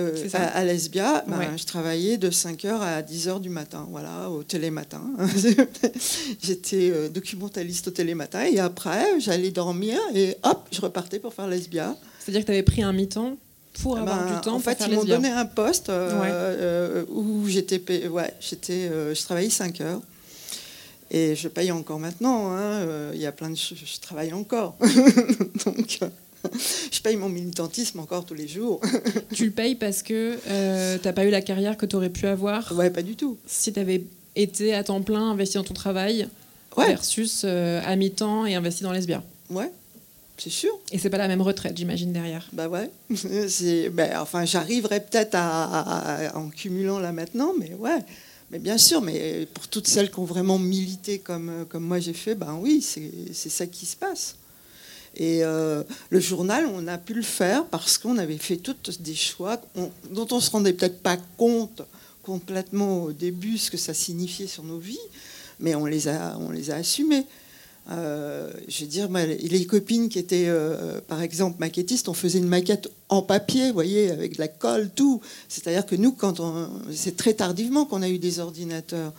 euh, à, Lesbia, ben, je travaillais de 5h à 10h du matin, voilà, au télématin. <laughs> J'étais euh, documentaliste au télématin et après, j'allais dormir et hop, je repartais pour faire Lesbia. C'est-à-dire que tu avais pris un mi-temps pour avoir ben, du temps En fait, ils m'ont donné un poste euh, où j'étais, ouais, j'étais, je travaillais 5 heures. Et je paye encore maintenant. Hein, il y a plein de choses, je travaille encore. <laughs> Donc, je paye mon militantisme encore tous les jours. <laughs> tu le payes parce que euh, tu n'as pas eu la carrière que tu aurais pu avoir Ouais, pas du tout. Si tu avais été à temps plein, investi dans ton travail, versus euh, à mi-temps et investi dans Lesbia. Ouais, c'est sûr. Et c'est pas la même retraite, j'imagine, derrière. Bah ouais. <laughs> Ben, enfin, j'arriverai peut-être à, en cumulant là maintenant, mais ouais. Mais bien sûr, mais pour toutes celles qui ont vraiment milité comme, comme moi j'ai fait, ben oui, c'est ça qui se passe. Et euh, le journal, on a pu le faire parce qu'on avait fait tous des choix dont on se rendait peut-être pas compte complètement au début ce que ça signifiait sur nos vies, mais on les a, on les a assumés. Euh, je veux dire, les copines qui étaient, euh, par exemple, maquettistes, on faisait une maquette en papier, vous voyez, avec de la colle, tout. C'est-à-dire que nous, quand on, c'est très tardivement qu'on a eu des ordinateurs.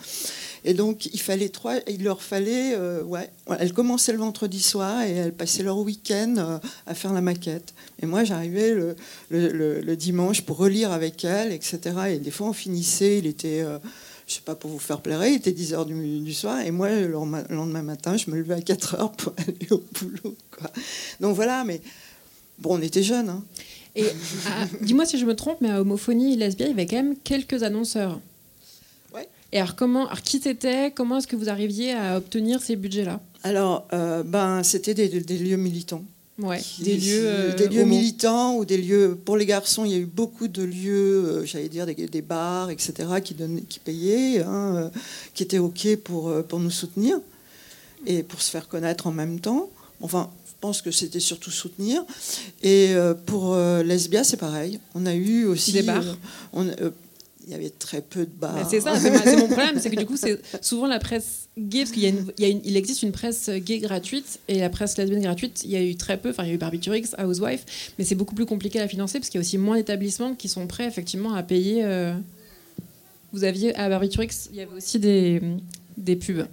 Et donc, il fallait trois, il leur fallait, euh, ouais, elles commençaient le vendredi soir et elles passaient leur week-end à faire la maquette. Et moi, j'arrivais le, le, dimanche pour relire avec elles, etc. Et des fois, on finissait, il était, je sais pas pour vous faire plaire, il était 10 h du, du, soir. Et moi, le lendemain matin, je me levais à 4 h pour <laughs> aller au boulot. Donc voilà, mais bon, on était jeunes. Hein. Et dis-moi si je me trompe, mais à Homophonie et Lesbia, il y avait quand même quelques annonceurs. Et alors, comment, alors qui c'était Comment est-ce que vous arriviez à obtenir ces budgets-là? Alors, euh, ben, c'était des, lieux militants. Ouais, des lieux, euh, des lieux militants ou des lieux pour les garçons. Il y a eu beaucoup de lieux, euh, j'allais dire des, bars, etc., qui, donnaient, qui payaient, hein, qui étaient ok pour pour nous soutenir et pour se faire connaître en même temps. Enfin, je pense que c'était surtout soutenir. Et pour Lesbia, c'est pareil. On a eu aussi des bars. On, il y avait très peu de bars. C'est ça, c'est mon problème, c'est que du coup, c'est souvent la presse gay, parce qu'il existe une presse gay gratuite et la presse lesbienne gratuite, il y a eu très peu, enfin, il y a eu Barbiturix, Housewife, mais c'est beaucoup plus compliqué à financer parce qu'il y a aussi moins d'établissements qui sont prêts, effectivement, à payer. Euh, vous aviez, à Barbiturix, il y avait aussi des, des pubs.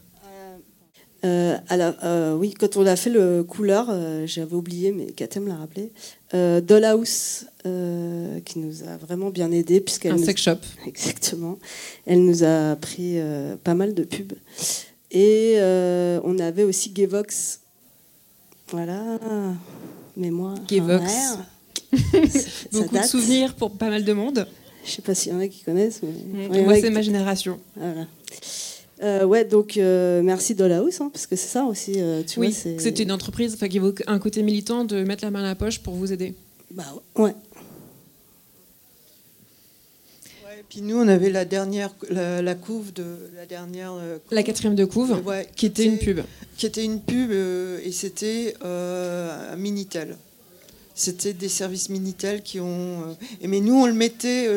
Euh, alors, euh, oui, quand on a fait le couleur, euh, j'avais oublié, mais Katem l'a rappelé, Dollhouse, qui nous a vraiment bien aidé. puisqu'elle Un sex shop. <laughs> Exactement. Elle nous a pris pas mal de pubs. Et on avait aussi Gayvox. Voilà, mémoire. Gayvox. <laughs> Beaucoup de souvenirs pour pas mal de monde. Je sais pas s'il y en a qui connaissent. Mais... Moi, c'est ma génération. Voilà. Euh, ouais, donc euh, merci Dollhouse, hein, parce que c'est ça aussi. Euh, tu oui, c'est une entreprise qui vaut un côté militant de mettre la main à la poche pour vous aider. Bah ouais. ouais puis nous, on avait la dernière, la, couve de la dernière. la quatrième de couve, qui était une pub. Qui était une pub et c'était un Minitel. C'était des services Minitel qui ont. mais nous, on le mettait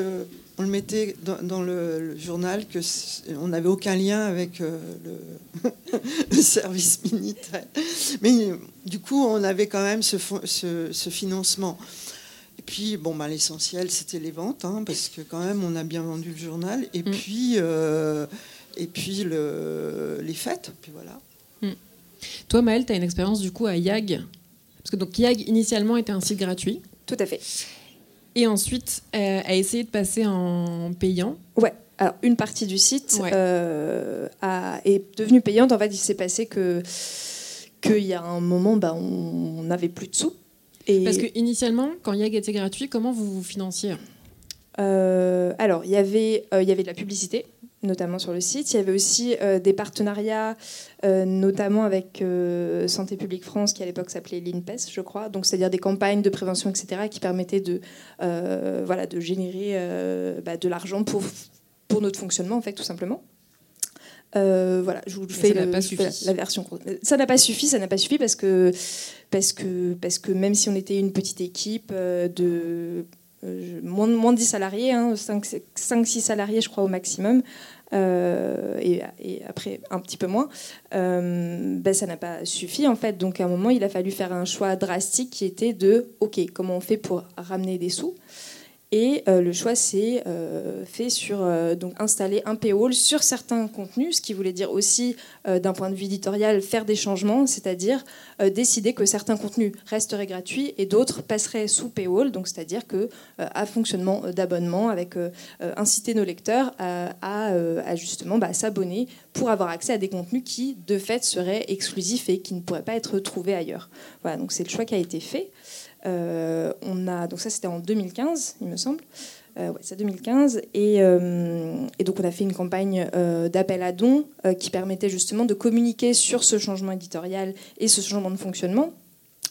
on le mettait dans, le, journal que on n'avait aucun lien avec euh, <laughs> le, service militaire. Mais du coup, on avait quand même ce, ce, financement. Et puis, bon, bah, l'essentiel, c'était les ventes, hein, parce que quand même, on a bien vendu le journal. Et mm. puis, euh, et puis le, les fêtes. Puis voilà. Mm. Toi, Maëlle, tu as une expérience du coup à YAG? Parce que donc YAG, initialement, était un site gratuit. Tout à fait. Et ensuite, euh, a essayé de passer en payant. Ouais. Alors, une partie du site euh, a, est devenue payante. En fait, il s'est passé que qu'il y a un moment, bah, on n'avait plus de sous. Et... Parce que initialement, quand YAG était gratuit, comment vous vous financiez? Euh, Alors, il y avait, il y avait de la publicité notamment sur le site. Il y avait aussi euh, des partenariats, euh, notamment avec euh, Santé publique France, qui à l'époque s'appelait l'INPES, je crois. Donc, c'est-à-dire des campagnes de prévention, etc., qui permettaient de, voilà, de générer bah, de l'argent pour, pour notre fonctionnement, en fait, tout simplement. voilà, je vous fais la, la, version. Ça n'a pas suffi, ça n'a pas suffi parce que, parce, que, parce que même si on était une petite équipe de moins, moins de 10 salariés, hein, 5-6 salariés je crois au maximum, euh, et, après un petit peu moins, euh, ben, ça n'a pas suffi en fait. Donc à un moment, il a fallu faire un choix drastique qui était de, ok, comment on fait pour ramener des sous? Et le choix s'est fait sur donc installer un paywall sur certains contenus, ce qui voulait dire aussi, d'un point de vue éditorial, faire des changements, c'est-à-dire décider que certains contenus resteraient gratuits et d'autres passeraient sous paywall, donc c'est-à-dire que fonctionnement d'abonnement, avec inciter nos lecteurs à, justement bah, s'abonner pour avoir accès à des contenus qui, de fait, seraient exclusifs et qui ne pourraient pas être trouvés ailleurs. Voilà, donc c'est le choix qui a été fait. Euh, on a, donc ça, c'était en 2015, il me semble. Euh, c'est 2015. Et, euh, et, donc, on a fait une campagne d'appel à dons qui permettait justement de communiquer sur ce changement éditorial et ce changement de fonctionnement.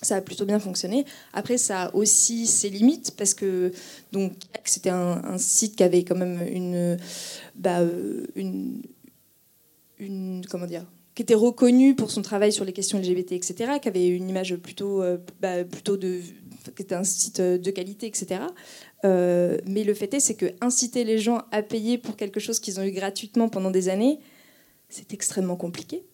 Ça a plutôt bien fonctionné. Après, ça a aussi ses limites parce que donc c'était un, site qui avait quand même une, bah, une, une comment dire qui était reconnu pour son travail sur les questions LGBT, etc., qui avait une image plutôt, bah, plutôt de, qui était un site de qualité, etc. Euh, mais le fait est, c'est que inciter les gens à payer pour quelque chose qu'ils ont eu gratuitement pendant des années, c'est extrêmement compliqué.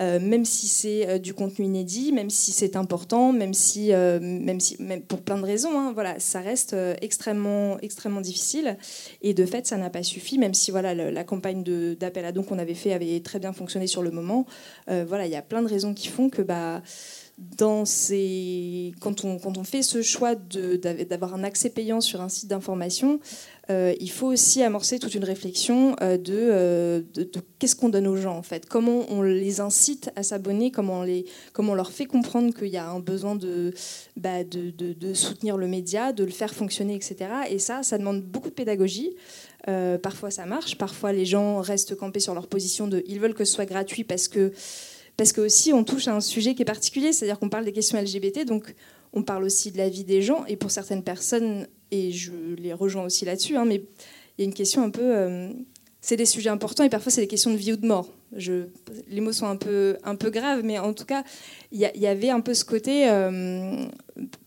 Euh, même si c'est euh, du contenu inédit, même si c'est important, même si, euh, même si même pour plein de raisons, hein, voilà, ça reste extrêmement, extrêmement difficile. Et de fait, ça n'a pas suffi, même si voilà, la, campagne d'appel à dons qu'on avait fait avait très bien fonctionné sur le moment. voilà, il y a plein de raisons qui font que bah, quand, on, fait ce choix d'avoir un accès payant sur un site d'information, euh, il faut aussi amorcer toute une réflexion euh, euh, de, qu'est-ce qu'on donne aux gens en fait, comment on les incite à s'abonner, comment on, leur fait comprendre qu'il y a un besoin de, bah, de, soutenir le média, de le faire fonctionner, etc. Et ça, ça demande beaucoup de pédagogie. parfois ça marche, parfois les gens restent campés sur leur position de ils veulent que ce soit gratuit parce que parce que aussi on touche à un sujet qui est particulier, c'est-à-dire qu'on parle des questions LGBT, donc on parle aussi de la vie des gens, et pour certaines personnes, et je les rejoins aussi là-dessus, hein, mais il y a une question un peu... Euh, c'est des sujets importants et parfois c'est des questions de vie ou de mort. Les mots sont un peu, un peu graves, mais en tout cas, il y, avait un peu ce côté. Euh,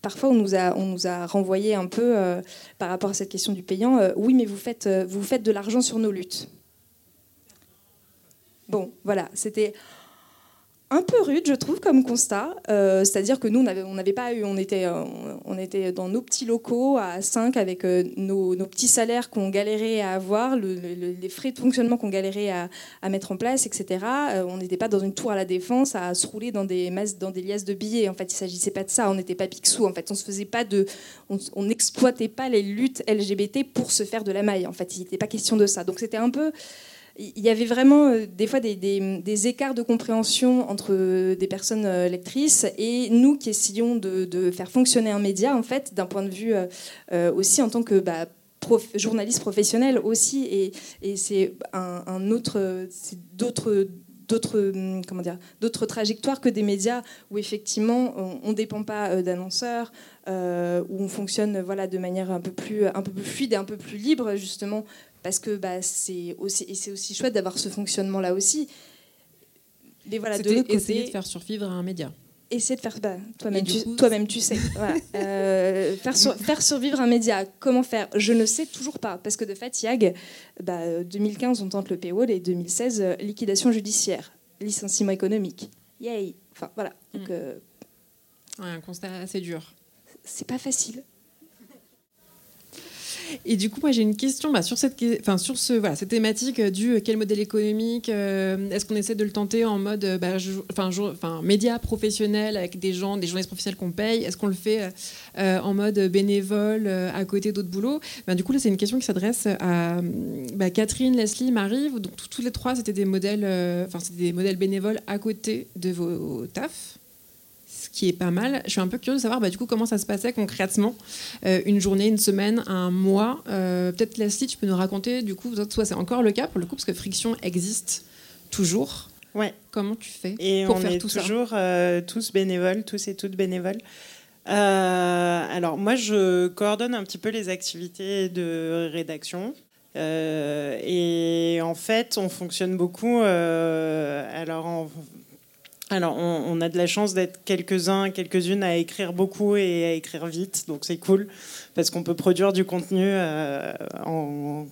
parfois, on nous, a, on nous a renvoyé un peu euh, par rapport à cette question du payant. oui, mais vous faites, vous faites de l'argent sur nos luttes. Bon, voilà, c'était un peu rude, je trouve, comme constat. Euh, c'est-à-dire que nous, on n'avait pas eu, on était, euh, on était dans nos petits locaux à 5 avec euh, nos, petits salaires qu'on galérait à avoir, les frais de fonctionnement qu'on galérait à, mettre en place, etc. on n'était pas dans une tour à la défense à se rouler dans des masses, liasses de billets. En fait, il s'agissait pas de ça. On n'était pas Picsou. En fait, on se faisait pas de, on n'exploitait pas les luttes LGBT pour se faire de la maille. En fait, il n'était pas question de ça. Donc c'était un peu il y avait vraiment euh, des fois des, écarts de compréhension entre euh, des personnes euh, lectrices et nous qui essayons de, faire fonctionner un média, en fait, d'un point de vue aussi en tant que bah, journaliste professionnel aussi. Et, c'est un, autre, d'autres d'autres hum, comment dire d'autres trajectoires que des médias où effectivement on, ne dépend pas d'annonceurs où on fonctionne voilà de manière un peu plus un peu plus fluide et un peu plus libre justement parce que bah, c'est aussi, et c'est aussi chouette d'avoir ce fonctionnement-là aussi. Mais voilà, de essayer de faire survivre un média. Essayer de faire, bah, toi-même, tu, toi-même, tu sais. <laughs> Euh, faire, faire, survivre un média, comment faire? Je ne sais toujours pas, parce que de fait, YAG, bah, 2015, on tente le paywall, et 2016, euh, liquidation judiciaire, licenciement économique. Yay Enfin, voilà. Donc, mm. euh, un constat assez dur. C'est pas facile. Et du coup, moi, j'ai une question bah, sur, cette, enfin, sur ce, voilà, cette thématique du euh, quel modèle économique euh, Est-ce qu'on essaie de le tenter en mode euh, bah, enfin, enfin, média professionnel avec des gens, des journalistes professionnels qu'on paye Est-ce qu'on le fait en mode bénévole à côté d'autres boulots? Bah, Du coup, là, c'est une question qui s'adresse à bah, Catherine, Leslie, Marie. Donc, tous les trois, c'était des modèles, c'était des modèles bénévoles à côté de vos tafs qui est pas mal. Je suis un peu curieuse de savoir bah, du coup comment ça se passait concrètement, euh, une journée, une semaine, un mois. Euh, peut-être Leslie, tu peux nous raconter du coup, soit c'est encore le cas pour le coup parce que Friction existe toujours. Ouais. Comment tu fais et pour on faire est tout toujours euh, tous bénévoles, tous et toutes bénévoles. alors moi, je coordonne un petit peu les activités de rédaction. et en fait, on fonctionne beaucoup. alors, en, alors, on, a de la chance d'être quelques-uns, quelques-unes à écrire beaucoup et à écrire vite, donc c'est cool parce qu'on peut produire du contenu euh,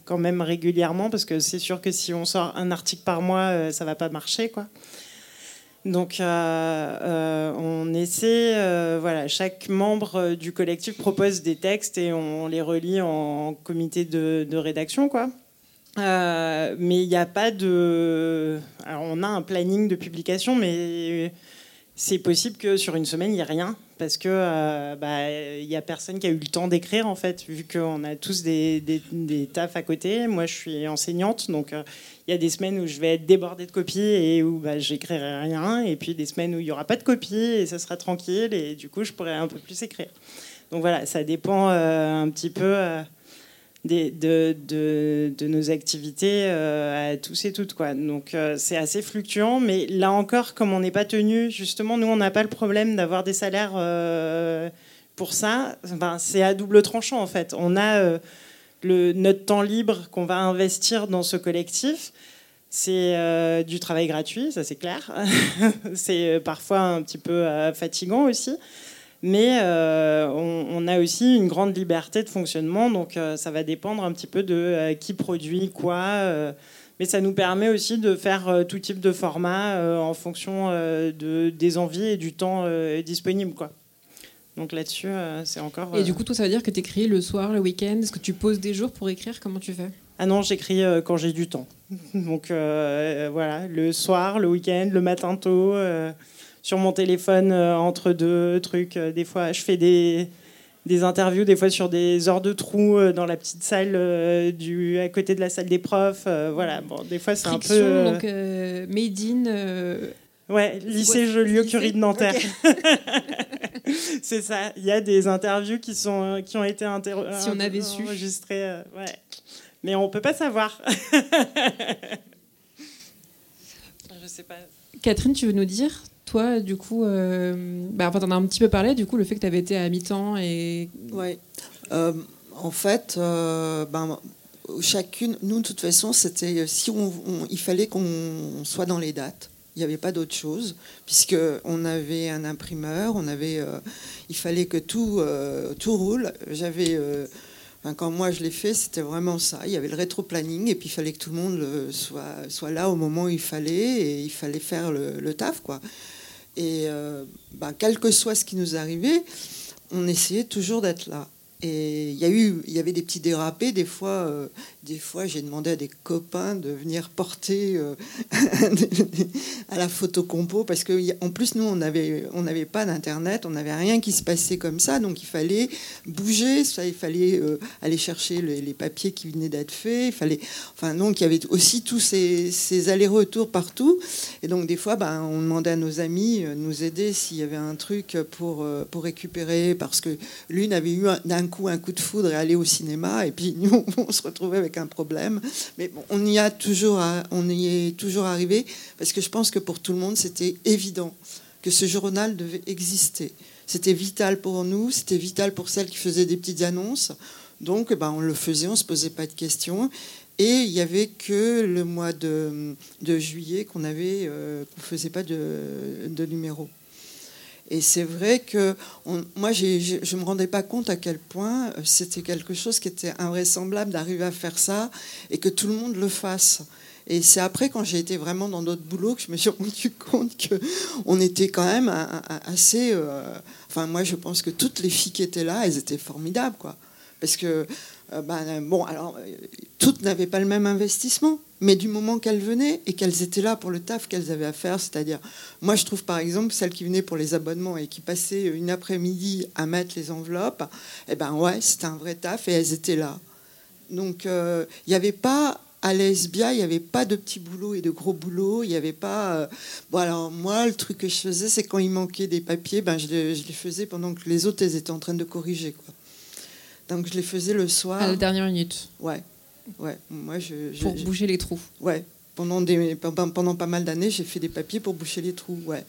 quand même régulièrement, parce que c'est sûr que si on sort un article par mois, ça euh, ça va pas marcher, quoi. Donc, on essaie, voilà, chaque membre du collectif propose des textes et on les relie en comité de rédaction, quoi. Mais il n'y a pas de. Alors, on a un planning de publication, mais c'est possible que sur une semaine, il n'y ait rien parce que euh, bah, il a personne qui a eu le temps d'écrire en fait, vu qu'on a tous des, des, tafs à côté. Moi, je suis enseignante, donc euh, il y a des semaines où je vais être débordée de copies et où bah, j'écrirai rien, et puis des semaines où il y aura pas de copies et ça sera tranquille, et du coup, je pourrais un peu plus écrire. Donc voilà, ça dépend euh, un petit peu de, de, nos activités euh, à tous et toutes. Quoi. Donc euh, c'est assez fluctuant, mais là encore, comme on n'est pas tenu, justement, nous, on n'a pas le problème d'avoir des salaires euh, pour ça. c'est à double tranchant, en fait. On a le, notre temps libre qu'on va investir dans ce collectif. C'est du travail gratuit, ça c'est clair. <laughs> c'est parfois un petit peu fatigant aussi mais euh, on, a aussi une grande liberté de fonctionnement, donc euh, ça va dépendre un petit peu de euh, qui produit quoi. mais ça nous permet aussi de faire tout type de format en fonction de, des envies et du temps disponible. Quoi. Donc là-dessus, c'est encore. Et du coup, toi, ça veut dire que tu écris le soir, le week-end? Est-ce que tu poses des jours pour écrire? Comment tu fais? Ah non, j'écris quand j'ai du temps. <laughs> Donc voilà, le soir, le week-end, le matin tôt sur mon téléphone euh, entre deux trucs. Euh, des fois, je fais des, des interviews, des fois sur des heures de trou euh, dans la petite salle du, à côté de la salle des profs. voilà, bon, des fois, c'est un peu. donc Made in. Ouais, lycée Joliot-Curie de Nanterre. <laughs> c'est ça. Il y a des interviews qui, sont, qui ont été <laughs> si on avait su. enregistrées. ouais. Mais on peut pas savoir. <laughs> Je sais pas. Catherine, tu veux nous dire toi, du coup, euh, bah, enfin, en as un petit peu parlé, du coup, le fait que tu avais été à mi-temps et. Oui. Euh, en fait, euh, ben, chacune, nous, de toute façon, c'était si on, il fallait qu'on soit dans les dates. Il n'y avait pas d'autre chose, puisqu'on avait un imprimeur, on avait, il fallait que tout, tout roule. J'avais quand moi je l'ai fait, c'était vraiment ça. Il y avait le rétro-planning et puis il fallait que tout le monde soit, soit là au moment où il fallait et il fallait faire le, le taf. quoi. Et euh, ben, quel que soit ce qui nous arrivait, on essayait toujours d'être là. Et il y a eu, il y avait des petits dérapés. Des fois, euh, des fois, j'ai demandé à des copains de venir porter euh, <laughs> à la photocompo parce que, en plus, nous, on n'avait, on n'avait pas d'internet, on n'avait rien qui se passait comme ça, donc il fallait bouger, ça, il fallait euh, aller chercher les, papiers qui venaient d'être faits. Il fallait, enfin, donc il y avait aussi tous ces, allers-retours partout. Et donc des fois, ben, on demandait à nos amis de nous aider s'il y avait un truc pour pour récupérer parce que l'une avait eu d'un coup un coup de foudre et aller au cinéma. Et puis <laughs> nous, on se retrouvait avec un problème. Mais on y, a toujours, on y est toujours arrivé parce que je pense que pour tout le monde, c'était évident que ce journal devait exister. C'était vital pour nous, c'était vital pour celles qui faisaient des petites annonces. Donc, ben, on le faisait, on se posait pas de questions. Et il n'y avait que le mois de, de juillet qu'on avait, euh, qu'on faisait pas de, de numéro. Et c'est vrai que moi, je ne me rendais pas compte à quel point euh, c'était quelque chose qui était invraisemblable d'arriver à faire ça et que tout le monde le fasse. Et c'est après, quand j'ai été vraiment dans d'autres boulots, que je me suis <laughs> rendu compte qu'on était quand même assez. Euh, enfin, moi, je pense que toutes les filles qui étaient là, elles étaient formidables, quoi. Parce que, euh, ben, bon, alors, toutes n'avaient pas le même investissement mais du moment qu'elles venaient et qu'elles étaient là pour le taf qu'elles avaient à faire, c'est-à-dire, moi je trouve par exemple celles qui venaient pour les abonnements et qui passaient une après-midi à mettre les enveloppes, eh ben ouais, c'était un vrai taf et elles étaient là. Donc euh, il n'y avait pas à l'ESBIA, il n'y avait pas de petits boulots et de gros boulots. Il n'y avait pas. Euh, bon, alors, moi, le truc que je faisais, c'est quand il manquait des papiers, ben, je, les, je les faisais pendant que les autres elles étaient en train de corriger. Quoi. Donc, je les faisais le soir. À la dernière minute. Ouais. Ouais, moi je, pour boucher les trous. Ouais, pendant, des, pendant pas mal d'années, j'ai fait des papiers pour boucher les trous. Ouais.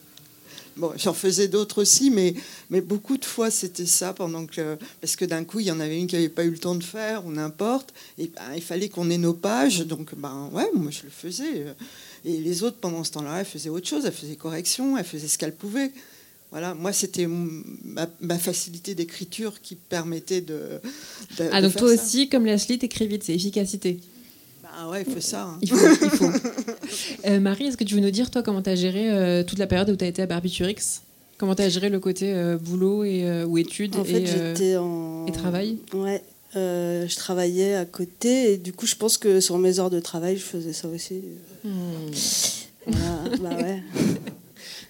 Bon, j'en faisais d'autres aussi, mais, mais beaucoup de fois c'était ça pendant que parce que d'un coup il y en avait une qui n'avait pas eu le temps de faire ou n'importe, et ben, il fallait qu'on ait nos pages, donc ben ouais, moi je le faisais. Et les autres pendant ce temps-là, elles faisaient autre chose, elles faisaient correction, elles faisaient ce qu'elles pouvaient. Voilà, moi, c'était ma, facilité d'écriture qui permettait de. ah, donc toi aussi, comme Leslie, t'écris vite, c'est efficacité. Ben, Ah ouais, il faut ça. Hein. Il faut. il faut. <laughs> Euh, Marie, est-ce que tu veux nous dire, toi, comment tu as géré euh, toute la période où tu as été à Barbiturix? Comment tu as géré le côté euh, boulot et, ou études En fait, et, j'étais en. et travail? Ouais. je travaillais à côté et du coup, je pense que sur mes heures de travail, je faisais ça aussi. Hmm. Voilà, bah ouais. <laughs>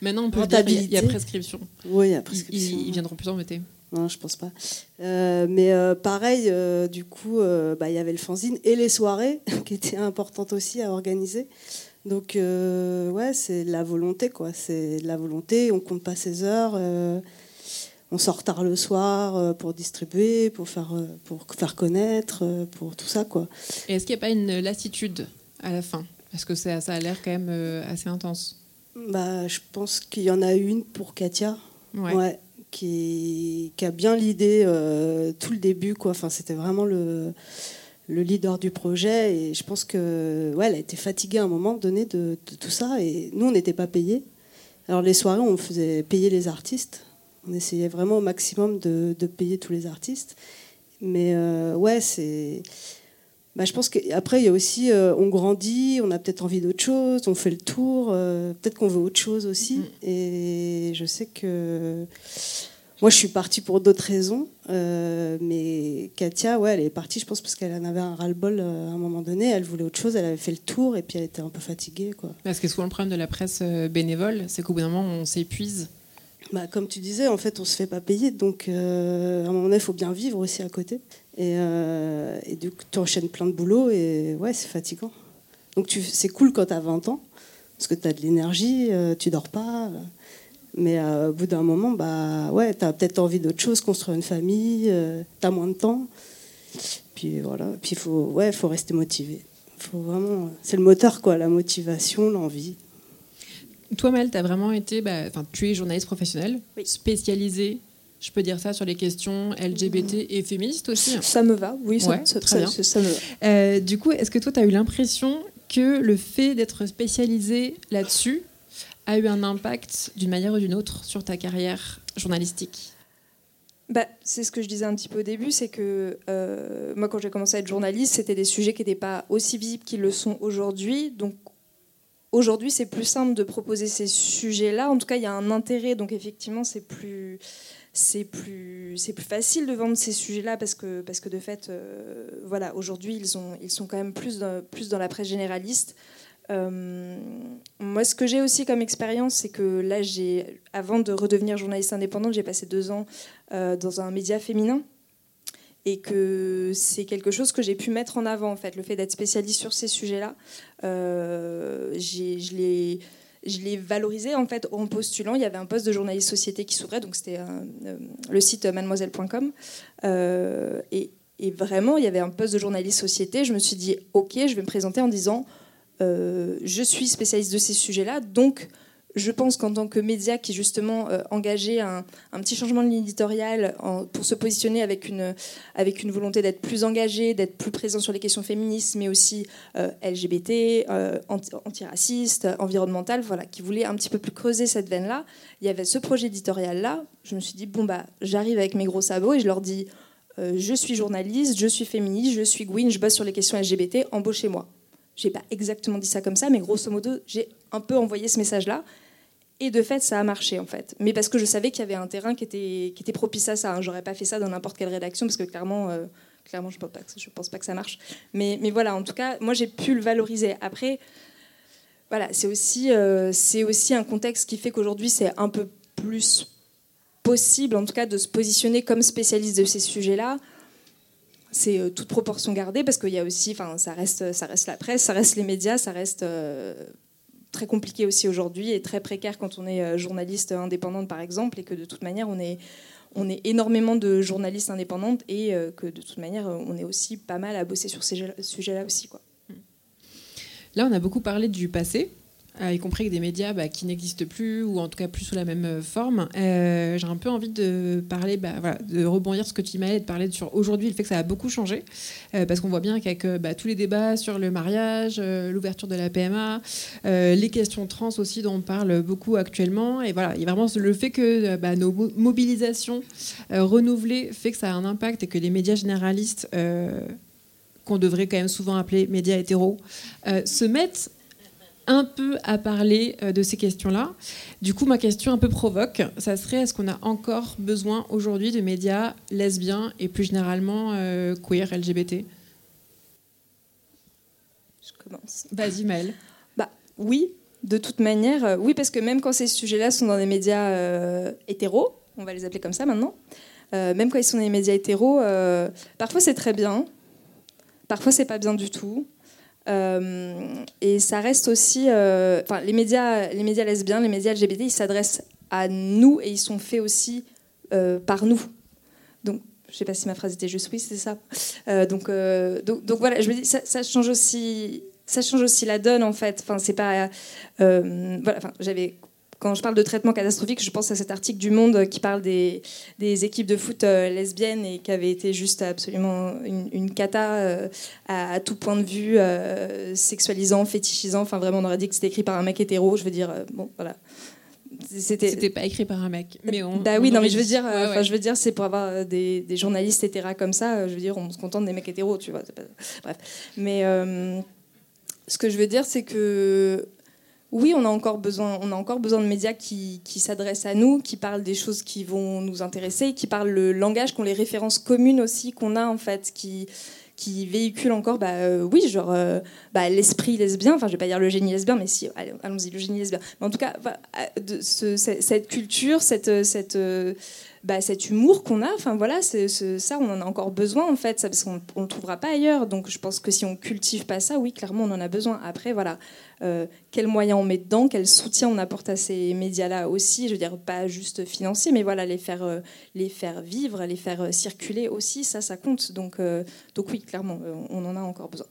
Maintenant, on peut dire, il y a- prescription. Oui, il y a prescription. ils- ils viendront plus embêter. Non, je pense pas. Euh, mais euh, pareil, euh, du coup, bah, il y avait le fanzine et les soirées <laughs> qui étaient importantes aussi à organiser. Donc, ouais, c'est de la volonté, quoi. C'est la volonté. On compte pas ses heures. on sort tard le soir pour distribuer, pour faire, pour faire connaître, pour tout ça, quoi. Et est-ce qu'il n'y a pas une lassitude à la fin? Parce que ça, ça a l'air quand même assez intense. Bah, je pense qu'il y en a une pour Katia. Ouais. Ouais, qui, qui a bien l'idée euh, tout le début. Quoi. Enfin, c'était vraiment le, le leader du projet. Et je pense que ouais, elle a été fatiguée à un moment donné de, de tout ça. Et nous, on n'était pas payés. Alors les soirées, on faisait payer les artistes. On essayait vraiment au maximum de, de payer tous les artistes. Mais euh, ouais, c'est. Bah, je pense qu'après, il y a aussi, euh, on grandit, on a peut-être envie d'autre chose, on fait le tour, euh, peut-être qu'on veut autre chose aussi. Mm. Et je sais que moi, je suis partie pour d'autres raisons, euh, mais Katia, ouais, elle est partie, je pense, parce qu'elle en avait un ras-le-bol à un moment donné, elle voulait autre chose, elle avait fait le tour, et puis elle était un peu fatiguée. Quoi. Parce que souvent, le problème de la presse bénévole, c'est qu'au bout d'un moment, on s'épuise. Bah, comme tu disais, en fait, on se fait pas payer, donc à un moment donné, il faut bien vivre aussi à côté. Et, euh, et du coup, tu enchaînes plein de boulot, et ouais, c'est fatigant. Donc tu, c'est cool quand tu as 20 ans, parce que tu as de l'énergie, euh, tu dors pas. euh, mais euh, au bout d'un moment, bah, ouais, tu as peut-être envie d'autre chose, construire une famille, tu as moins de temps. Puis voilà, puis il faut, ouais, faut rester motivé. Faut vraiment, c'est le moteur, quoi, la motivation, l'envie. Toi, Mel, tu as vraiment été. bah, Enfin, tu es journaliste professionnel, Oui. spécialisé, je peux dire ça, sur les questions LGBT et féministes aussi. Ça me va, oui, ça, Ouais, ça- très bien. ça- ça me va. Euh, du coup, est-ce que toi, tu as eu l'impression que le fait d'être spécialisé là-dessus a eu un impact d'une manière ou d'une autre sur ta carrière journalistique? Bah, c'est ce que je disais un petit peu au début, c'est que euh, moi, quand j'ai commencé à être journaliste, c'était des sujets qui n'étaient pas aussi visibles qu'ils le sont aujourd'hui. Donc, aujourd'hui, c'est plus simple de proposer ces sujets-là. En tout cas, il y a un intérêt. Donc, effectivement, c'est plus, c'est plus, c'est plus facile de vendre ces sujets-là parce que, parce que de fait, euh, voilà, aujourd'hui, ils, ont, ils sont quand même plus dans, plus dans la presse généraliste. Euh, moi, ce que j'ai aussi comme expérience, c'est que là, j'ai, avant de redevenir journaliste indépendante, j'ai passé deux ans euh, dans un média féminin et que c'est quelque chose que j'ai pu mettre en avant en fait le fait d'être spécialiste sur ces sujets-là je l'ai je l'ai valorisé en fait en postulant. Il y avait un poste de journaliste société qui s'ouvrait donc c'était euh, euh, le site mademoiselle.com euh, et, vraiment il y avait un poste de journaliste société. Je me suis dit ok je vais me présenter en disant je suis spécialiste de ces sujets-là. Donc je pense qu'en tant que média qui justement euh, engagé un, petit changement de ligne éditoriale pour se positionner avec une, avec une volonté d'être plus engagé, d'être plus présent sur les questions féministes, mais aussi euh, LGBT, euh, anti- antiraciste, environnemental, voilà, qui voulait un petit peu plus creuser cette veine-là. Il y avait ce projet éditorial-là. Je me suis dit, bon, bah, j'arrive avec mes gros sabots et je leur dis, euh, je suis journaliste, je suis féministe, je suis Gwyn, je bosse sur les questions LGBT, embauchez-moi. J'ai pas exactement dit ça comme ça, mais grosso modo, j'ai un peu envoyé ce message-là. Et de fait, ça a marché en fait. Mais parce que je savais qu'il y avait un terrain qui était, qui était propice à ça. hein. J'aurais pas fait ça dans n'importe quelle rédaction parce que clairement, euh, clairement, je je pense pas que ça marche. Mais, mais voilà, en tout cas, moi j'ai pu le valoriser. Après, voilà, c'est aussi, euh, aussi un contexte qui fait qu'aujourd'hui c'est un peu plus possible, en tout cas, de se positionner comme spécialiste de ces sujets-là. C'est euh, toute proportion gardée parce qu'il y a aussi, ça reste, ça reste la presse, ça reste les médias, ça reste très compliqué aussi aujourd'hui et très précaire quand on est euh, journaliste indépendante par exemple et que de toute manière on est on est énormément de journalistes indépendantes et euh, que de toute manière on est aussi pas mal à bosser sur ces sujets-là aussi quoi. Là, on a beaucoup parlé du passé, y compris avec des médias bah, qui n'existent plus ou en tout cas plus sous la même euh, forme. Euh, J'ai un peu envie de parler, bah, de rebondir sur ce que tu m'as dit, de parler sur aujourd'hui le fait que ça a beaucoup changé, euh, parce qu'on voit bien qu'avec euh, bah, tous les débats sur le mariage, euh, l'ouverture de la PMA, euh, les questions trans aussi dont on parle beaucoup actuellement, et voilà, il y a vraiment le fait que euh, bah, nos mo- mobilisations euh, renouvelées fait que ça a un impact et que les médias généralistes euh, qu'on devrait quand même souvent appeler médias hétéros, se mettent un peu à parler de ces questions-là. Du coup, ma question un peu provoque, ça serait est-ce qu'on a encore besoin aujourd'hui de médias lesbiens et plus généralement queer, LGBT Je commence. Vas-y, Maëlle. Bah, oui, de toute manière, euh, oui, parce que même quand ces sujets-là sont dans des médias euh, hétéros, on va les appeler comme ça maintenant, euh, même quand ils sont dans des médias hétéros, parfois c'est très bien, parfois c'est pas bien du tout. Et ça reste aussi, enfin les médias, les médias lesbiens, les médias LGBT, ils s'adressent à nous et ils sont faits aussi par nous. Donc je sais pas si ma phrase était juste, oui, c'est ça. donc, donc, voilà, je me dis, ça, change aussi ça change aussi la donne en fait. Enfin, c'est pas. Euh, voilà, enfin, j'avais. Quand je parle de traitement catastrophique, je pense à cet article du Monde qui parle des, des équipes de foot euh, lesbiennes et qui avait été juste absolument une, cata euh, à, tout point de vue, sexualisant, fétichisant. Enfin, vraiment, on aurait dit que c'était écrit par un mec hétéro. Je veux dire, bon, voilà c'était pas écrit par un mec mais on, bah oui non mais je veux dire je veux dire c'est pour avoir des, des, journalistes hétéras comme ça je veux dire on se contente des mecs hétéros tu vois bref mais ce que je veux dire, c'est que oui, on a encore besoin, on a encore besoin de médias qui, s'adressent à nous, qui parlent des choses qui vont nous intéresser, qui parlent le langage, qui ont les références communes aussi qu'on a en fait, qui qui véhiculent encore, bah euh, oui, genre euh, bah, l'esprit lesbien. Enfin, je vais pas dire le génie lesbien, mais si, allons-y, le génie lesbien. Mais en tout cas, euh, cette culture, cette cette bah, cet humour qu'on a, enfin voilà, ça, on en a encore besoin en fait, parce qu'on ne le trouvera pas ailleurs. Donc je pense que si on cultive pas ça, oui, clairement, on en a besoin. Après, voilà, euh, quels moyens on met dedans, quel soutien on apporte à ces médias-là aussi, je veux dire, pas juste financier, mais voilà, les faire, euh, les faire vivre, les faire euh, circuler aussi, ça, ça compte. Donc, donc oui, clairement, on en a encore besoin.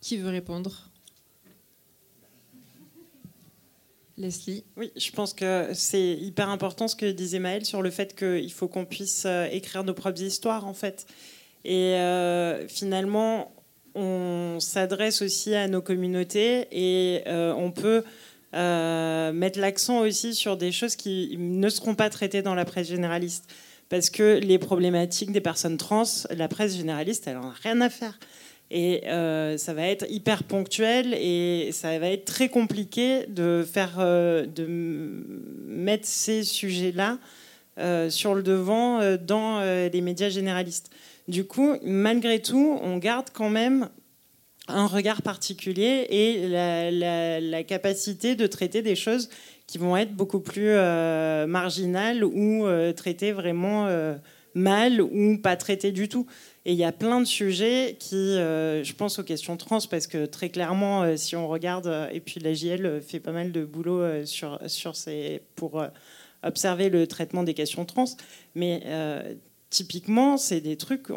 Qui veut répondre? Leslie Oui, je pense que c'est hyper important ce que disait Maëlle sur le fait qu'il faut qu'on puisse euh, écrire nos propres histoires, en fait. Et euh, finalement, on s'adresse aussi à nos communautés et euh, on peut mettre l'accent aussi sur des choses qui ne seront pas traitées dans la presse généraliste. Parce que les problématiques des personnes trans, la presse généraliste, elle n'en a rien à faire. Et euh, ça va être hyper ponctuel et ça va être très compliqué de faire, euh, de mettre ces sujets-là euh, sur le devant dans les médias généralistes. Du coup, malgré tout, on garde quand même un regard particulier et la, la capacité de traiter des choses qui vont être beaucoup plus marginales ou traitées vraiment mal ou pas traitées du tout. Et il y a plein de sujets qui, euh, je pense aux questions trans, parce que très clairement, euh, si on regarde, euh, et puis la JL fait pas mal de boulot sur, sur ces, pour observer le traitement des questions trans, mais typiquement, c'est des trucs,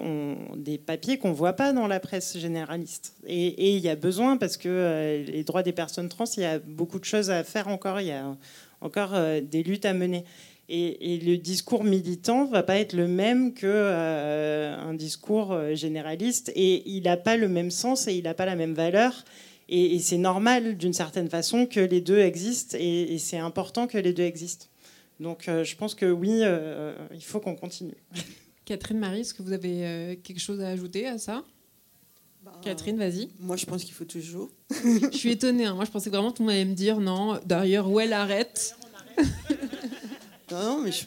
des papiers qu'on ne voit pas dans la presse généraliste. Et il y a besoin, parce que les droits des personnes trans, il y a beaucoup de choses à faire encore, il y a encore des luttes à mener. Et, le discours militant va pas être le même que euh, un discours euh, généraliste, et il n'a pas le même sens et il n'a pas la même valeur. Et, c'est normal d'une certaine façon que les deux existent, et, c'est important que les deux existent. Donc euh, je pense que oui, il faut qu'on continue. Catherine Marie, est-ce que vous avez quelque chose à ajouter à ça? Bah, Catherine, vas-y. Moi, je pense qu'il faut toujours. je suis étonnée. Hein. Moi, je pensais vraiment que tout le monde allait me dire non. D'ailleurs, où elle arrête? <laughs> Non, mais je,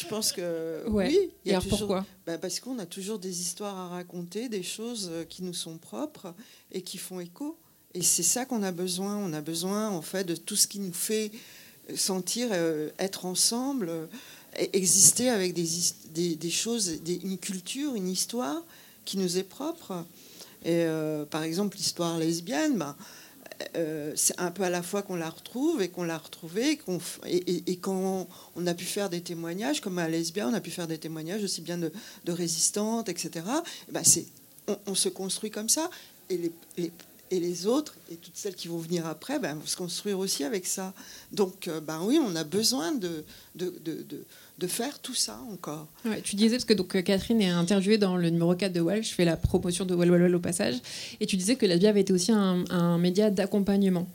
je pense que oui. Il y a pourquoi bah, Parce qu'on a toujours des histoires à raconter, des choses euh, qui nous sont propres et qui font écho. Et c'est ça qu'on a besoin. On a besoin, en fait, de tout ce qui nous fait sentir euh, être ensemble, euh, exister avec des, des, des choses, une culture, une histoire qui nous est propre. Et par exemple, l'histoire lesbienne, bah, euh, c'est un peu à la fois qu'on la retrouve et qu'on l'a retrouvée, et, quand on a pu faire des témoignages, comme à Lesbia, on a pu faire des témoignages aussi bien de, résistantes, etc. Et ben c'est, on, se construit comme ça, et les, et les autres, et toutes celles qui vont venir après, ben, vont se construire aussi avec ça. Donc, euh, ben oui, on a besoin de, de, de faire tout ça encore. tu disais, parce que donc, euh, Catherine est interviewée dans le numéro 4 de Well, je fais la promotion de Well Well, Well au passage, et tu disais que la vie avait été aussi un, média d'accompagnement.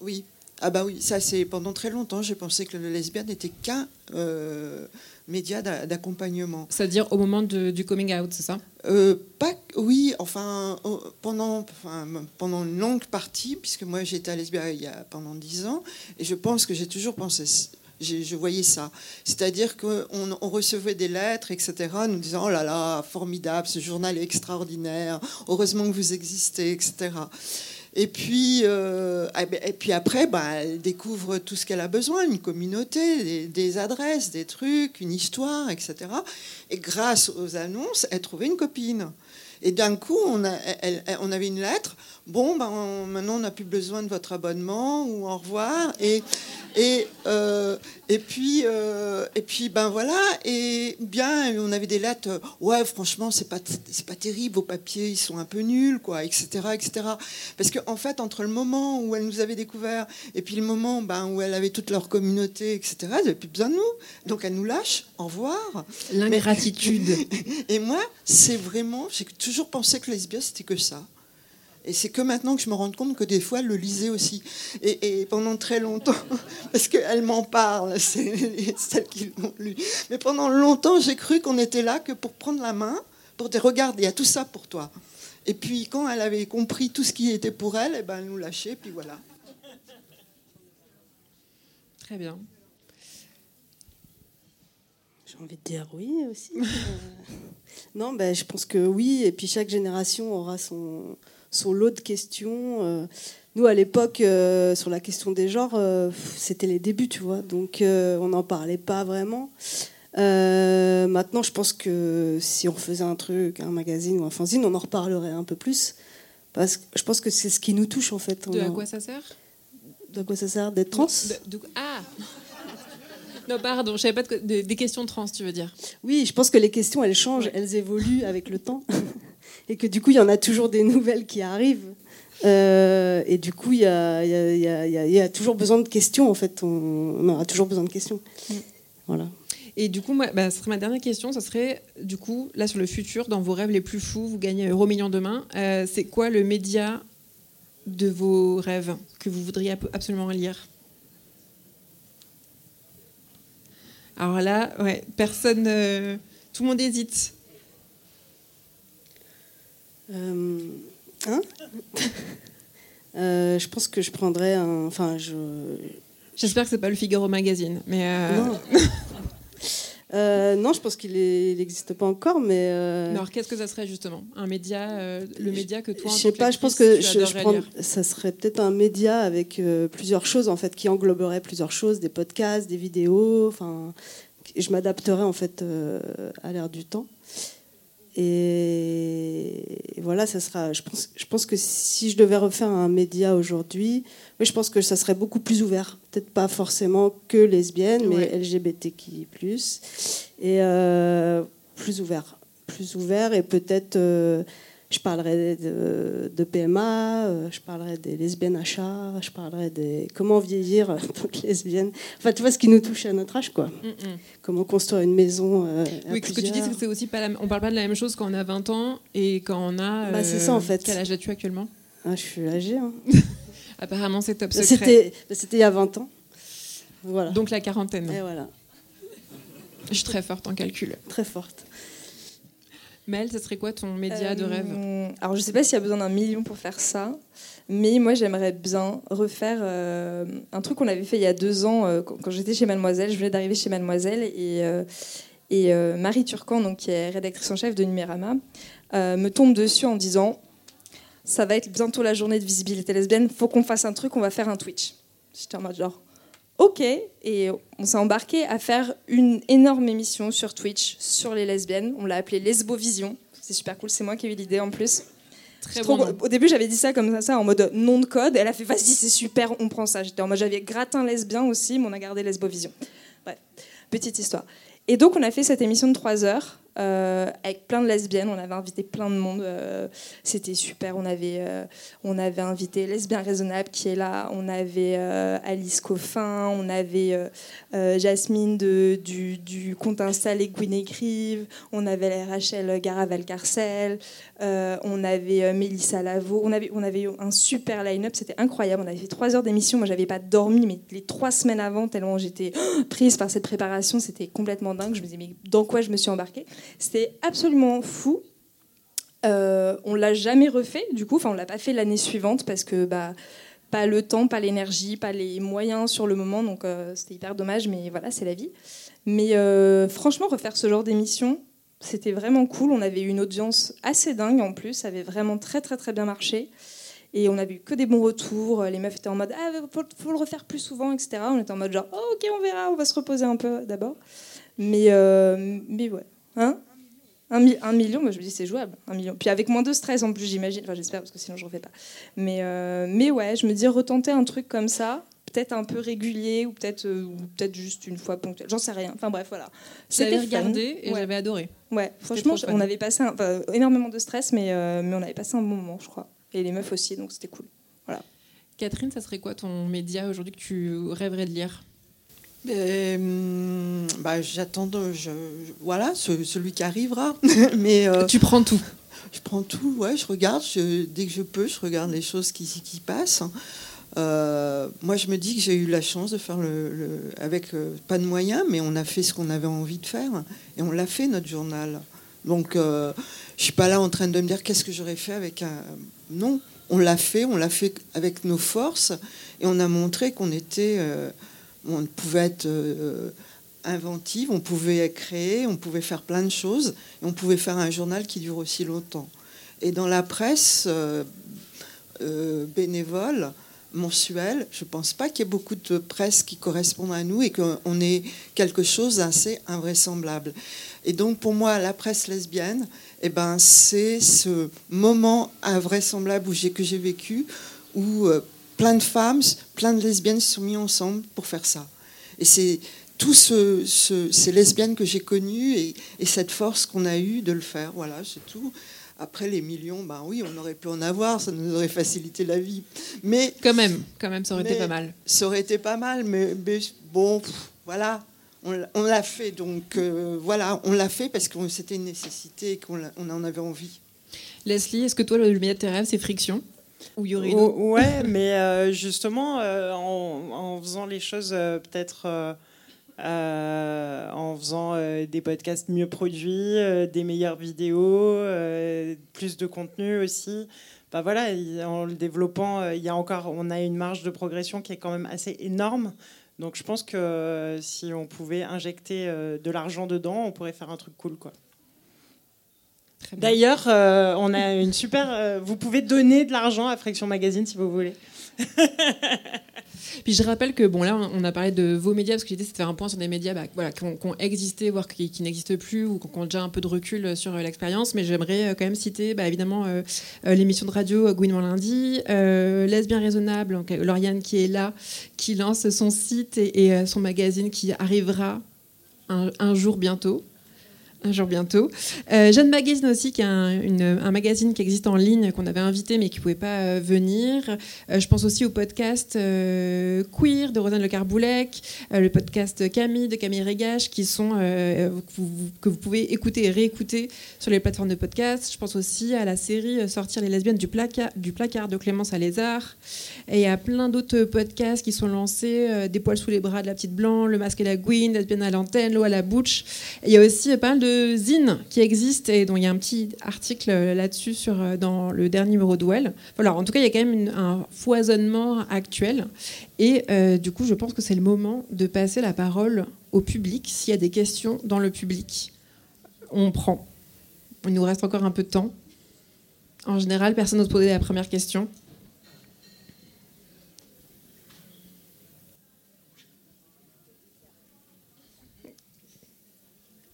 Oui, Ah bah oui, ça c'est pendant très longtemps, j'ai pensé que le lesbien n'était qu'un média d'accompagnement. C'est-à-dire au moment du coming out, c'est ça? Euh, pas, Oui, enfin, pendant, pendant une longue partie, puisque moi j'étais à lesbien il y a pendant dix ans, et je pense que j'ai toujours pensé je voyais ça. C'est-à-dire qu'on on recevait des lettres, etc., nous disant Oh là là, formidable, ce journal est extraordinaire, heureusement que vous existez, etc. Et puis, euh, eh ben, et puis après, bah, elle découvre tout ce qu'elle a besoin, une communauté, des, adresses, des trucs, une histoire, etc. Et grâce aux annonces, elle trouvait une copine. Et d'un coup, on, a, on avait une lettre. Bon, ben, maintenant, on n'a plus besoin de votre abonnement ou au revoir. Et, et, euh, et, puis, euh, et puis, ben voilà. Et bien, on avait des lettres. Ouais, franchement, c'est pas, c'est pas terrible. Vos papiers, ils sont un peu nuls, quoi, etc., etc. Parce qu'en en fait, entre le moment où elle nous avait découvert et puis le moment ben, où elle avait toute leur communauté, etc., elle n'avait plus besoin de nous. Donc, elle nous lâche. Au revoir. L'ingratitude. <laughs> et moi, c'est vraiment. J'ai toujours pensé que lesbien, c'était que ça. Et c'est que maintenant que je me rends compte que des fois, elle le lisait aussi. Et, pendant très longtemps, <laughs> parce qu'elle m'en parle, <laughs> c'est celle qui l'ont lu. Mais pendant longtemps, j'ai cru qu'on était là que pour prendre la main, pour dire regarde, il y a tout ça pour toi. Et puis quand elle avait compris tout ce qui était pour elle, et eh ben, elle nous lâchait, puis voilà. Très bien. J'ai envie de dire oui aussi. <laughs> Euh, non, ben, je pense que oui, et puis chaque génération aura son, son lot de questions. Euh, nous, à l'époque, euh, sur la question des genres, euh, c'était les débuts, tu vois. Donc, on n'en parlait pas vraiment. maintenant, je pense que si on faisait un truc, un magazine ou un fanzine, on en reparlerait un peu plus. Parce que je pense que c'est ce qui nous touche, en fait. De à quoi ça sert? De quoi ça sert D'être trans? Ah <laughs> non, pardon, je savais pas des questions trans, tu veux dire Oui, je pense que les questions, elles changent, elles évoluent avec le temps <laughs> et que du coup, il y en a toujours des nouvelles qui arrivent. Euh, et du coup, il y a, y, a, toujours besoin de questions, en fait. On, aura toujours besoin de questions. Mm. Voilà. Et du coup, moi, bah, ce serait ma dernière question. Ça serait, du coup, là, sur le futur, dans vos rêves les plus fous, vous gagnez euro million demain. Euh, c'est quoi le média de vos rêves que vous voudriez absolument lire Alors là, ouais, personne, euh, tout le monde hésite. Euh, hein <laughs> euh, je pense que je prendrais un. Enfin, je. J'espère que c'est pas le Figaro Magazine, mais. Euh, non. <laughs> non, je pense qu'il n'existe pas encore, mais. alors, qu'est-ce que ça serait justement? Un média, le média que toi. Je sais pas. Je pense que je, ça serait peut-être un média avec plusieurs choses en fait, qui engloberait plusieurs choses, des podcasts, des vidéos. Enfin, je m'adapterais en fait à l'ère du temps. Et voilà, ça sera. Je pense, je pense que si je devais refaire un média aujourd'hui, je pense que ça serait beaucoup plus ouvert. Peut-être pas forcément que lesbienne, mais LGBTQI+. Et euh, plus ouvert. Plus ouvert et peut-être. Euh, je parlerai de, PMA, euh, je parlerai des lesbiennes achats, je parlerai des comment vieillir <laughs> en tant que lesbienne. Enfin, tu vois ce qui nous touche à notre âge, quoi. Mm, mm. Comment construire une maison. Euh, oui, ce que tu dis, c'est que c'est aussi pas la... on parle pas de la même chose quand on a 20 ans et quand on a. Bah, c'est ça en euh, fait. Quel âge as-tu actuellement? Ah, Je suis âgée. Hein. <laughs> Apparemment, c'est top secret. C'était, c'était il y a 20 ans. Voilà. Donc la quarantaine. Et voilà. Je suis très forte en calcul. Très forte. Mel, ce serait quoi ton média de rêve euh, Alors, je ne sais pas s'il y a besoin d'un million pour faire ça, mais moi, j'aimerais bien refaire euh, un truc qu'on avait fait il y a deux ans euh, quand, j'étais chez Mademoiselle. Je venais d'arriver chez Mademoiselle et, Marie Turcan, donc, qui est rédactrice en chef de Numérama, me tombe dessus en disant Ça va être bientôt la journée de visibilité lesbienne, faut qu'on fasse un truc, on va faire un Twitch. J'étais en mode genre Ok, et on s'est embarqué à faire une énorme émission sur Twitch sur les lesbiennes. On l'a appelée Lesbovision. C'est super cool, c'est moi qui ai eu l'idée en plus. Très bon Au début, j'avais dit ça comme ça, en mode nom de code. Elle a fait vas-y, c'est super, on prend ça. J'étais en mode j'avais gratin lesbien aussi, mais on a gardé Lesbovision. Bref, petite histoire. Et donc, on a fait cette émission de 3 heures euh, avec plein de lesbiennes. On avait invité plein de monde. euh, C'était super. On avait, euh, on avait invité Lesbien Raisonnable qui est là. On avait Alice Coffin. On avait Jasmine du, du compte Insta Les Gwyn écrivent. On avait Rachel Garaval-Carcel. On avait Mélissa Lavo. On avait, on avait un super line-up. C'était incroyable. On avait fait trois heures d'émission. Moi, j'avais pas dormi, mais les trois semaines avant, tellement j'étais prise par cette préparation, c'était complètement dingue. Je me disais, mais dans quoi je me suis embarquée? C'était absolument fou. Euh, on l'a jamais refait, du coup. Enfin, on l'a pas fait l'année suivante parce que bah pas le temps, pas l'énergie, pas les moyens sur le moment. Donc euh, c'était hyper dommage, mais voilà, c'est la vie. Mais euh, franchement, refaire ce genre d'émission, c'était vraiment cool. On avait eu une audience assez dingue en plus. Ça avait vraiment très très très bien marché. Et on avait eu que des bons retours. Les meufs étaient en mode ah faut, faut le refaire plus souvent, etc. On était en mode genre oh, ok on verra, on va se reposer un peu d'abord. Mais euh, mais ouais, hein un, mi- un million, moi je me dis c'est jouable, un million. Puis avec moins de stress en plus, j'imagine. Enfin, j'espère parce que sinon je refais pas. Mais, euh, mais ouais, je me dis retenter un truc comme ça, peut-être un peu régulier ou peut-être euh, peut-être juste une fois ponctuelle. J'en sais rien. Enfin bref, voilà. J'avais regardé et Ouais. j'avais adoré. Ouais, franchement, on avait passé un- enfin, énormément de stress, mais, euh, mais on avait passé un bon moment, je crois. Et les meufs aussi, donc c'était cool. Catherine, ça serait quoi ton média aujourd'hui que tu rêverais de lire? Hum, bah, j'attends, voilà, ce- celui qui arrivera. <laughs> Mais euh, Tu prends tout. je prends tout, ouais, je regarde, je- dès que je peux, je regarde les choses qui, qui passent. Euh, moi, je me dis que j'ai eu la chance de faire le, le- avec euh, pas de moyens, mais on a fait ce qu'on avait envie de faire et on l'a fait notre journal. Donc, euh, je suis pas là en train de me dire qu'est-ce que j'aurais fait avec un. Non, on l'a fait, on l'a fait avec nos forces et on a montré qu'on était, euh, on pouvait être euh, inventive, on pouvait créer, on pouvait faire plein de choses et on pouvait faire un journal qui dure aussi longtemps. Et dans la presse euh, euh, bénévole, mensuelle, je ne pense pas qu'il y ait beaucoup de presse qui correspondent à nous et qu'on ait quelque chose d'assez invraisemblable. Et donc pour moi, la presse lesbienne, eh ben, c'est ce moment invraisemblable que j'ai vécu, où plein de femmes, plein de lesbiennes se sont mis ensemble pour faire ça. Et c'est tous ce, ce- ces lesbiennes que j'ai connues et, et cette force qu'on a eue de le faire. Voilà, c'est tout. Après les millions, ben oui, on aurait pu en avoir, ça nous aurait facilité la vie. Mais Quand même, quand même, ça aurait été pas mal. ça aurait été pas mal, mais, mais bon, pff, voilà, on l'a- fait. Donc euh, voilà, on l'a fait parce que c'était une nécessité et qu'on on en avait envie. Leslie, est-ce que toi, le média de tes rêves, c'est Friction? Ou ouais, <laughs> mais euh, justement, euh, en, en faisant les choses euh, peut-être en faisant des podcasts mieux produits, des meilleures vidéos, plus de contenu aussi. Bah voilà, il- en le développant, il y a encore, on a une marge de progression qui est quand même assez énorme. Donc je pense que si on pouvait injecter de l'argent dedans, on pourrait faire un truc cool, quoi. D'ailleurs, euh, on a une super. euh, vous pouvez donner de l'argent à Friction Magazine si vous voulez. Puis je rappelle que, bon, là, on a parlé de vos médias, parce que l'idée, c'est de faire un point sur des médias bah, voilà, qui, ont, qui ont existé, voire qui, qui n'existent plus, ou qui ont déjà un peu de recul sur euh, l'expérience. Mais j'aimerais quand même citer, bah, évidemment, euh, l'émission de radio Gouinement Lundi, euh, Lesbien Raisonnable, donc, Lauriane qui est là, qui lance son site et, et, son magazine qui arrivera un, un jour bientôt. Un jour bientôt. Euh, Jeanne Magazine aussi, qui est un, magazine qui existe en ligne, qu'on avait invité mais qui ne pouvait pas euh, venir. Euh, je pense aussi au podcast euh, Queer de Rosanne Le Carboulec, le podcast Camille de Camille Régache, qui sont, que, vous, pouvez écouter et réécouter sur les plateformes de podcast. Je pense aussi à la série Sortir les lesbiennes du placard, du placard de Clémence Alézard. Et a plein d'autres podcasts qui sont lancés, Des poils sous les bras de la petite blanc, Le masque et la Gwyn, Lesbienne à l'antenne, L'eau à la bouche. Il y a aussi pas mal de qui existent et dont il y a un petit article euh, là-dessus sur, euh, dans le dernier numéro de Well. Voilà, en tout cas, il y a quand même un foisonnement actuel. Et euh, du coup, je pense que c'est le moment de passer la parole au public. S'il y a des questions dans le public, on prend. Il nous reste encore un peu de temps. En général, personne n'ose poser la première question.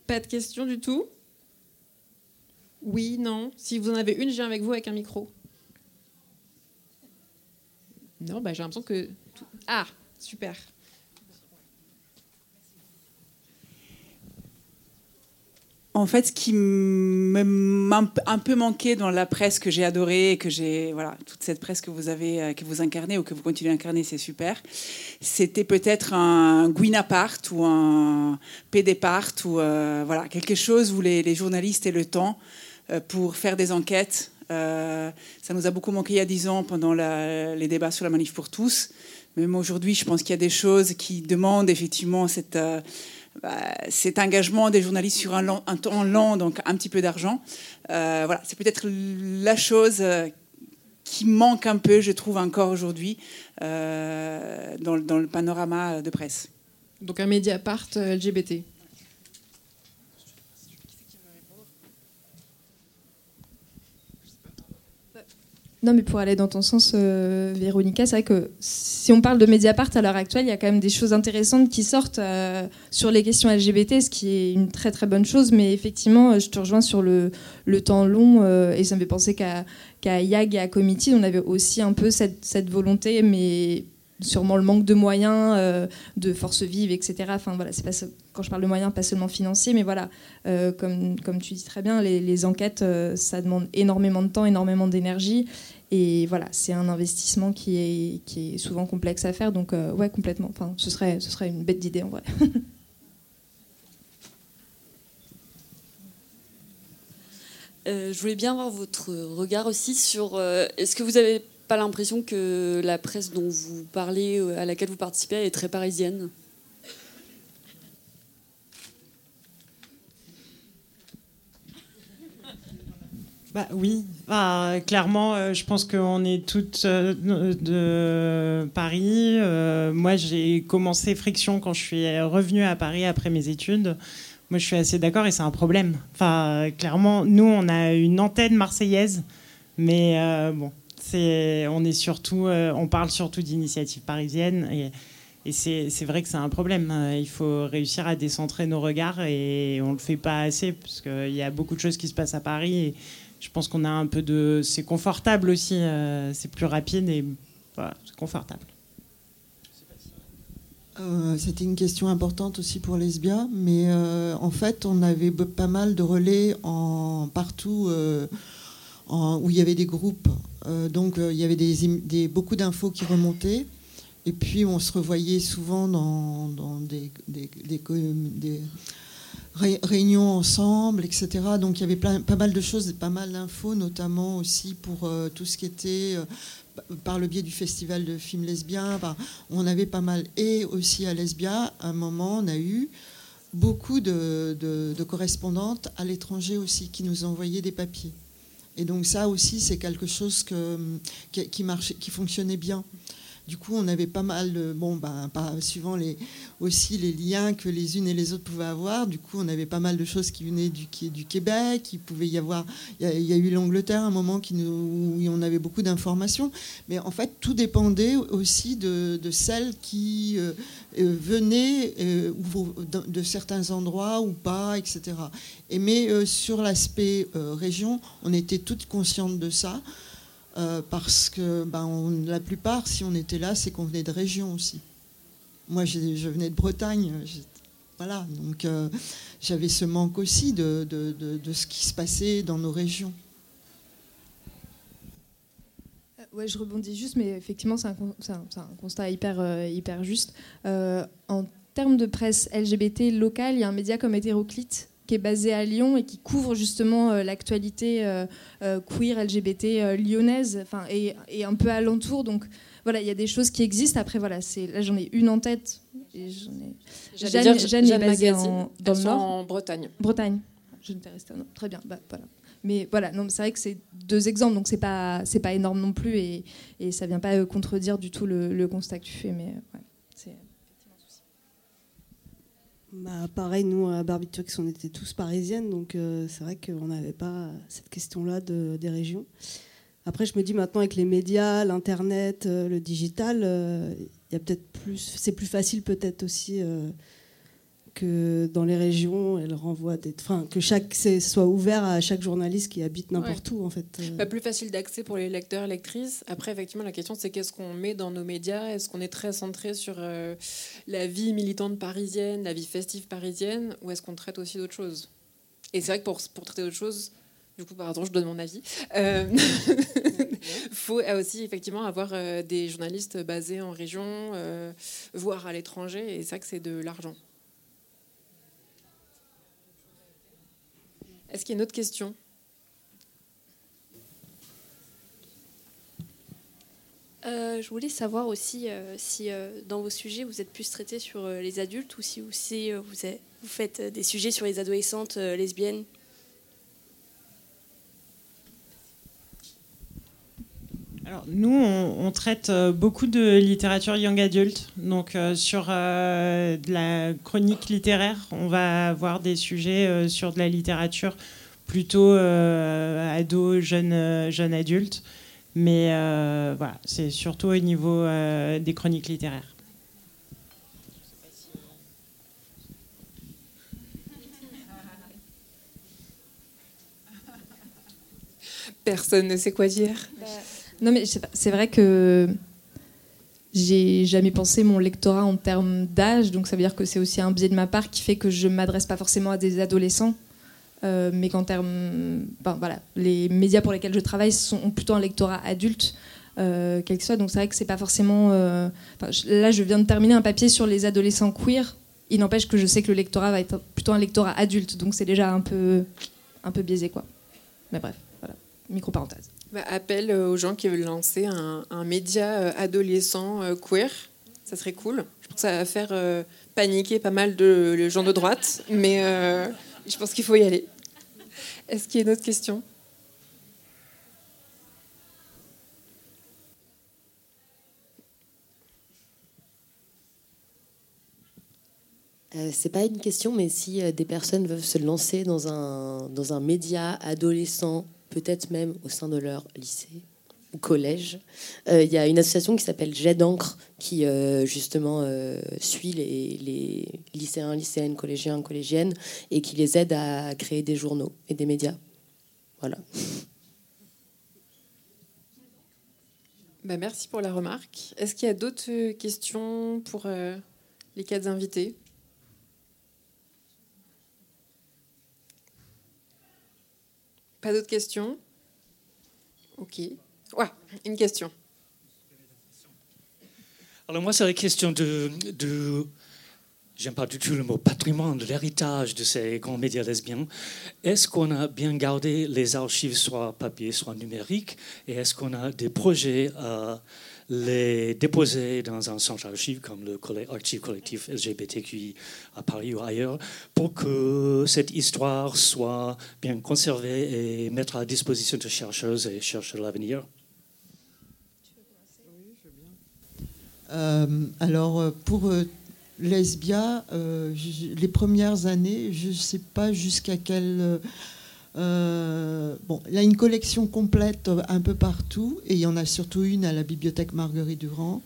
Pas de questions du tout? Oui, non. Si vous en avez une, viens avec vous avec un micro. Non, bah, j'ai l'impression que... Ah, super. En fait, ce qui m'a un peu manqué dans la presse que j'ai adorée que j'ai, voilà, toute cette presse que vous avez, euh, que vous incarnez ou que vous continuez à incarner, c'est super. C'était peut-être un Guinapart ou un Pédépart ou euh, voilà quelque chose où les, journalistes aient le temps euh, pour faire des enquêtes. ça nous a beaucoup manqué il y a dix ans pendant les débats sur la manif pour tous. Même aujourd'hui, je pense qu'il y a des choses qui demandent effectivement cette bah, cet engagement des journalistes sur un, temps lent, donc un petit peu d'argent. Euh, voilà, c'est peut-être la chose euh, qui manque un peu, je trouve, encore aujourd'hui euh, dans, dans, le panorama de presse. Donc un Mediapart LGBT. Non, mais pour aller dans ton sens, euh, Véronica, c'est vrai que si on parle de Mediapart à l'heure actuelle, il y a quand même des choses intéressantes qui sortent euh, sur les questions LGBT, ce qui est une très très bonne chose. Mais effectivement, euh, je te rejoins sur le, temps long et ça me fait penser qu'à YAG et à Committee, on avait aussi un peu cette, volonté, mais sûrement le manque de moyens, de forces vives, etc. Enfin voilà, c'est pas quand je parle de moyens, pas seulement financiers, mais voilà, comme, comme tu dis très bien, les enquêtes, ça demande énormément de temps, énormément d'énergie, et voilà, c'est un investissement qui est, souvent complexe à faire. Donc, euh, ouais, complètement. Enfin, ce, serait, ce serait une bête d'idée en vrai. <laughs> Euh, je voulais bien avoir votre regard aussi sur. Euh, est-ce que vous n'avez pas l'impression que la presse dont vous parlez, à laquelle vous participez, est très parisienne? Bah, oui, clairement, euh, je pense qu'on est toutes euh, de Paris. Euh, moi, j'ai commencé Friction quand je suis revenue à Paris après mes études. Moi, je suis assez d'accord et c'est un problème. Enfin, clairement, nous, on a une antenne marseillaise, mais bon, c'est, on est surtout, on parle surtout d'initiatives parisiennes et, et c'est, c'est vrai que c'est un problème. Il faut réussir à décentrer nos regards et on le fait pas assez parce qu'il y a beaucoup de choses qui se passent à Paris. Je pense qu'on a un peu de. C'est confortable aussi, euh, c'est plus rapide et c'est confortable. Euh, c'était une question importante aussi pour Lesbia, mais euh, en fait, on avait pas mal de relais en, partout où il y avait des groupes. donc, il y avait beaucoup d'infos qui remontaient. Et puis, on se revoyait souvent dans, des, réunions ensemble, etc. Donc il y avait pas mal de choses, pas mal d'infos, notamment aussi pour euh, tout ce qui était euh, par le biais du festival de films lesbiens. on avait pas mal, et aussi à Lesbia, à un moment, on a eu beaucoup de, correspondantes à l'étranger aussi qui nous envoyaient des papiers. Et donc ça aussi, c'est quelque chose que, qui, marchait, qui fonctionnait bien. Du coup, on avait pas mal, de, bon, pas, suivant aussi les liens que les unes et les autres pouvaient avoir. Du coup, on avait pas mal de choses qui venaient du, Québec. Il pouvait y avoir, il y a, eu l'Angleterre un moment où on avait beaucoup d'informations. Mais en fait, tout dépendait aussi de, celles qui euh, euh, venaient euh, de certains endroits ou pas, etc. Et mais sur l'aspect région, on était toutes conscientes de ça. Euh, parce que ben, la plupart, si on était là, c'est qu'on venait de région aussi. Moi, je, venais de Bretagne. voilà, donc euh, j'avais ce manque aussi de, ce qui se passait dans nos régions. Euh, ouais, je rebondis juste, mais effectivement, c'est un, un, constat hyper, hyper juste. en termes de presse LGBT locale, il y a un média comme Hétéroclite qui est basé à Lyon et qui couvre justement euh, l'actualité euh, euh, queer, LGBT lyonnaise, enfin et, et, un peu alentour. Donc voilà, il y a des choses qui existent. Après voilà, c'est là j'en ai une en tête. Et j'en ai... Jeanne, Jeanne, est basée en, dans le nord. En Bretagne. Bretagne. Je ne t'ai resté. Très bien. Bah, voilà. Mais voilà, non, c'est vrai que c'est deux exemples, donc c'est pas c'est pas énorme non plus et, et ça vient pas contredire du tout le, le constat que tu fais, mais ouais. Bah, pareil, nous à Barbiturix, on était tous parisiennes, donc euh, c'est vrai qu'on n'avait pas cette question-là de, des régions. Après, je me dis maintenant avec les médias, l'internet, euh, le digital, euh, y a peut-être plus, c'est plus facile peut-être aussi que dans les régions, elle renvoie des, enfin, que chaque soit ouvert à chaque journaliste qui habite n'importe où en fait. Pas bah, plus facile d'accès pour les lecteurs et lectrices. Après, effectivement, la question c'est qu'est-ce qu'on met dans nos médias? Est-ce qu'on est très centré sur euh, la vie militante parisienne, la vie festive parisienne, ou est-ce qu'on traite aussi d'autres choses? Et c'est vrai que pour, pour traiter d'autres choses, du coup, pardon, je donne mon avis. Il euh, <laughs> faut aussi effectivement avoir euh, des journalistes basés en région, euh, voire à l'étranger, et ça que c'est de l'argent. Est-ce qu'il y a une autre question? Je voulais savoir aussi si dans vos sujets vous êtes plus traité sur les adultes ou si, vous, faites des sujets sur les adolescentes lesbiennes? Nous, on, traite euh, beaucoup de littérature young adult. Donc, euh, sur euh, de la chronique littéraire, on va avoir des sujets sur de la littérature plutôt ado, jeune, jeune adulte. Mais voilà, c'est surtout au niveau des chroniques littéraires. Personne ne sait quoi dire. Bah, non, mais c'est vrai que j'ai jamais pensé mon lectorat en termes d'âge, donc ça veut dire que c'est aussi un biais de ma part qui fait que je m'adresse pas forcément à des adolescents, euh, mais qu'en termes, voilà, les médias pour lesquels je travaille sont plutôt un lectorat adulte, euh, quel que soit. Donc c'est vrai que c'est pas forcément. Euh, là, je viens de terminer un papier sur les adolescents queer. Il n'empêche que je sais que le lectorat va être plutôt un lectorat adulte, donc c'est déjà un peu, un peu biaisé, quoi. Mais bref, voilà, micro parenthèse. Bah, appel euh, aux gens qui veulent lancer un, média euh, adolescent euh, queer. Ça serait cool. Je pense que ça va faire paniquer pas mal de gens de droite, mais je pense qu'il faut y aller. Est-ce qu'il y a une autre question? C'est pas une question, mais si des personnes veulent se lancer dans un, dans un média adolescent peut-être même au sein de leur lycée ou collège. Euh, il y a une association qui s'appelle Jet d'encre qui euh, justement euh, suit les, lycéens, lycéennes, collégiens, collégiennes et qui les aide à créer des journaux et des médias. Voilà. Bah, merci pour la remarque. Est-ce qu'il y a d'autres questions pour les quatre invités? Pas d'autres questions? Ok. Ouais, une question. Alors moi, c'est la question de, de j'aime pas du tout le mot patrimoine, l'héritage de ces grands médias lesbiens. Est-ce qu'on a bien gardé les archives, soit papier, soit numériques Et est-ce qu'on a des projets à les déposer dans un centre archive comme le collectif LGBTQI à Paris ou ailleurs pour que cette histoire soit bien conservée et mettre à disposition de chercheuses et chercheurs de l'avenir. Euh, alors pour euh, Lesbia, euh, les premières années, je ne sais pas jusqu'à quel euh, bon, il y a une collection complète un peu partout, et il y en a surtout une à la bibliothèque Marguerite Durand.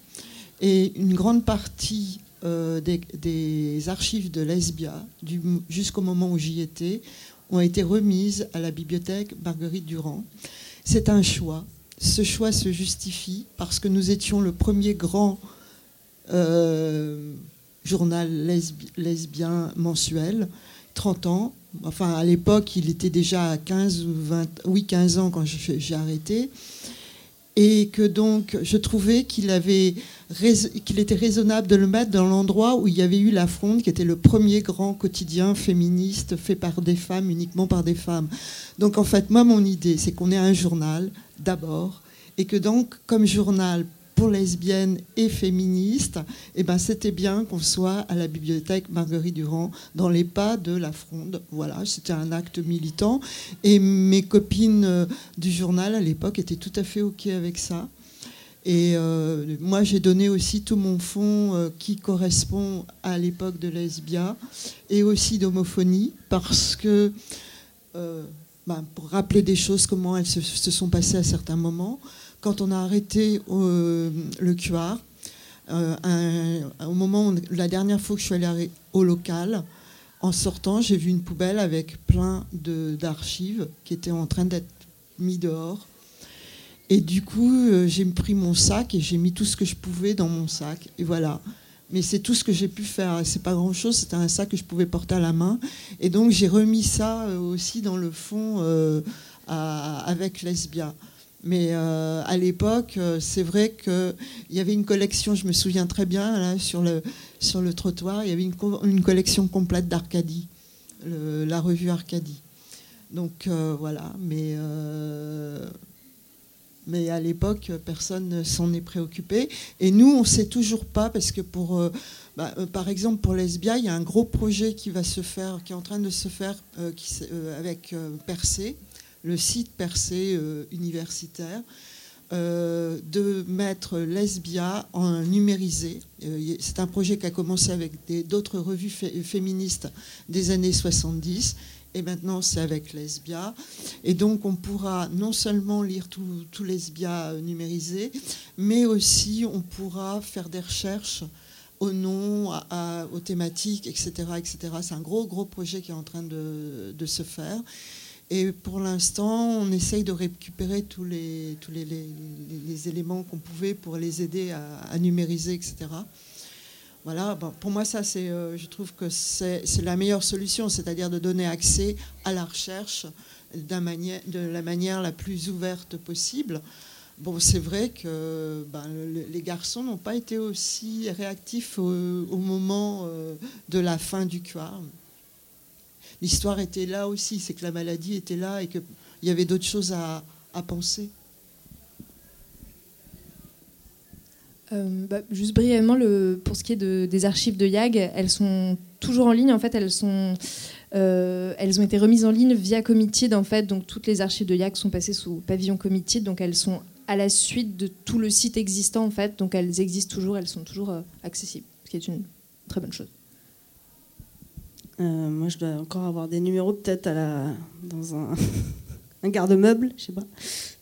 Et une grande partie euh, des, archives de Lesbia, jusqu'au moment où j'y étais, ont été remises à la bibliothèque Marguerite Durand. C'est un choix. Ce choix se justifie parce que nous étions le premier grand euh, journal lesbien mensuel, 30 ans, Enfin, à l'époque, il était déjà à 15 ou 20, oui, 15 ans quand j'ai arrêté. Et que donc, je trouvais qu'il qu'il était raisonnable de le mettre dans l'endroit où il y avait eu la Fronde, qui était le premier grand quotidien féministe fait par des femmes, uniquement par des femmes. Donc, en fait, moi, mon idée, c'est qu'on ait un journal, d'abord, et que donc, comme journal pour lesbiennes et féministes, eh ben, c'était bien qu'on soit à la bibliothèque Marguerite Durand dans les pas de la fronde. Voilà, c'était un acte militant. Et mes copines euh, du journal à l'époque étaient tout à fait OK avec ça. Et euh, moi, j'ai donné aussi tout mon fonds euh, qui correspond à l'époque de Lesbia et aussi d'homophonie, parce que, ben, pour rappeler des choses, comment elles se, se sont passées à certains moments, quand on a arrêté euh, le QR, euh, au moment où, la dernière fois que je suis allée au local, en sortant, j'ai vu une poubelle avec plein d'archives qui étaient en train d'être mis dehors. Et du coup, euh, j'ai pris mon sac et j'ai mis tout ce que je pouvais dans mon sac. Et voilà. mais c'est tout ce que j'ai pu faire. C'est pas grand chose, c'était un sac que je pouvais porter à la main. Et donc j'ai remis ça aussi dans le fond euh, avec Lesbia. Mais euh, à l'époque, c'est vrai qu'il y avait une collection, je me souviens très bien, sur, le, sur le trottoir, il y avait une, collection complète d'Arcadie, la revue Arcadie. Donc voilà, mais mais à l'époque, personne ne s'en est préoccupé. Et nous, on ne sait toujours pas, parce que pour, euh, bah, euh, par exemple, pour Lesbia, il y a un gros projet qui va se faire, qui est en train de se faire euh, avec Percé, le site Percé universitaire, de mettre Lesbia en numérisé. C'est un projet qui a commencé avec d'autres revues féministes des années 70 et maintenant c'est avec Lesbia. Et donc on pourra non seulement lire tout, tout Lesbia numérisé, mais aussi on pourra faire des recherches aux noms, aux thématiques, etc. etc. C'est un gros, gros projet qui est en train de se faire. Et pour l'instant, on essaye de récupérer tous les, éléments qu'on pouvait pour les aider à, numériser, etc. Voilà, pour moi, ça, euh, je trouve que c'est, la meilleure solution, c'est-à-dire de donner accès à la recherche de la manière la plus ouverte possible. Bon, c'est vrai que ben, les garçons n'ont pas été aussi réactifs au, moment euh, de la fin du QA. L'histoire était là aussi, c'est que la maladie était là et qu'il y avait d'autres choses à penser. Euh, bah, juste brièvement, pour ce qui est de, des archives de YAG, elles sont toujours en ligne. En fait, elles, euh, ont été remises en ligne via Committed. En fait, donc toutes les archives de YAG sont passées sous pavillon Committed. Donc elles sont à la suite de tout le site existant. En fait, donc elles existent toujours. Elles sont toujours euh, accessibles, ce qui est une très bonne chose. Moi, je dois encore avoir des numéros peut-être à la, dans un, <laughs> un garde-meuble, je sais pas.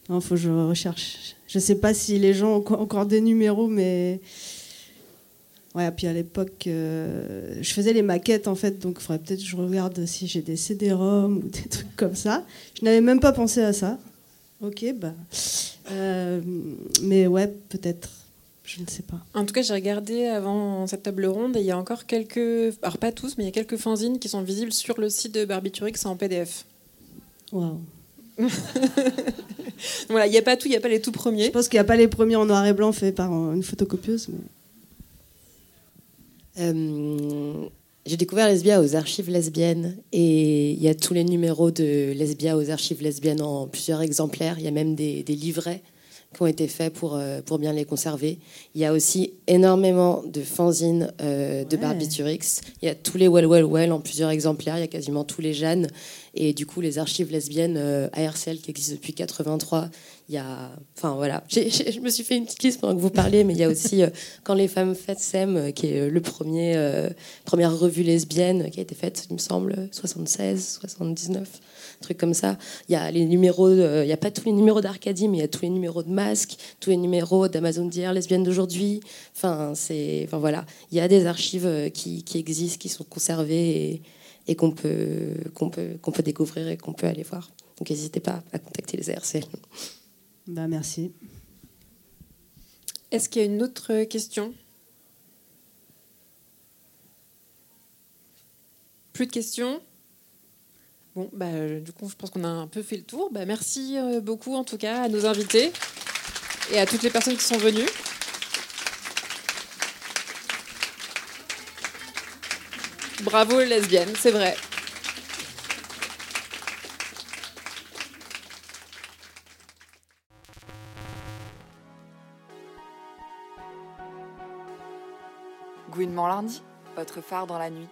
Il faut que je recherche je sais pas si les gens ont encore des numéros, mais. Ouais, puis à l'époque, euh, je faisais les maquettes en fait, donc il faudrait peut-être que je regarde si j'ai des CD-ROM ou des trucs comme ça. Je n'avais même pas pensé à ça. Ok, bah. Euh, mais ouais, peut-être. Je ne sais pas. En tout cas, j'ai regardé avant cette table ronde et il y a encore quelques. Alors, pas tous, mais il y a quelques fanzines qui sont visibles sur le site de Barbiturix en PDF. Waouh. <laughs> voilà, il n'y a pas tout, il n'y a pas les tout premiers. Je pense qu'il n'y a pas les premiers en noir et blanc faits par une photocopieuse. Euh, j'ai découvert Lesbia aux archives lesbiennes et il y a tous les numéros de Lesbia aux archives lesbiennes en plusieurs exemplaires. Il y a même des, livrets qui ont été faits pour, euh, pour bien les conserver. Il y a aussi énormément de fanzines euh, de Barbiturix. Il y a tous les Well Well Well en plusieurs exemplaires. Il y a quasiment tous les Jeannes. Et du coup, les archives lesbiennes euh, ARCL qui existent depuis 83, il y a. Enfin voilà, <laughs> je me suis fait une petite liste pendant que vous parliez, mais il y a aussi euh, Quand les femmes s'aiment, euh, qui est le premier, première revue lesbienne qui a été faite, il me semble, 76, 79 truc comme ça. Il y a les numéros, il n'y a pas tous les numéros d'Arcadie, mais il y a tous les numéros de Masque, tous les numéros d'Amazon d'hier, lesbienne d'aujourd'hui. Enfin, c'est, enfin voilà, il y a des archives qui, qui, existent, qui sont conservées et, et qu'on peut, qu'on peut, qu'on peut découvrir et qu'on peut aller voir. Donc n'hésitez pas à contacter les ARCL. Bah, merci. Est-ce qu'il y a une autre question? Plus de questions? Bon, bah, du coup, je pense qu'on a un peu fait le tour. Bah, merci euh, beaucoup, en tout cas, à nos invités et à toutes les personnes qui sont venues. Bravo lesbienne, c'est vrai. Gouinement lundi, votre phare dans la nuit.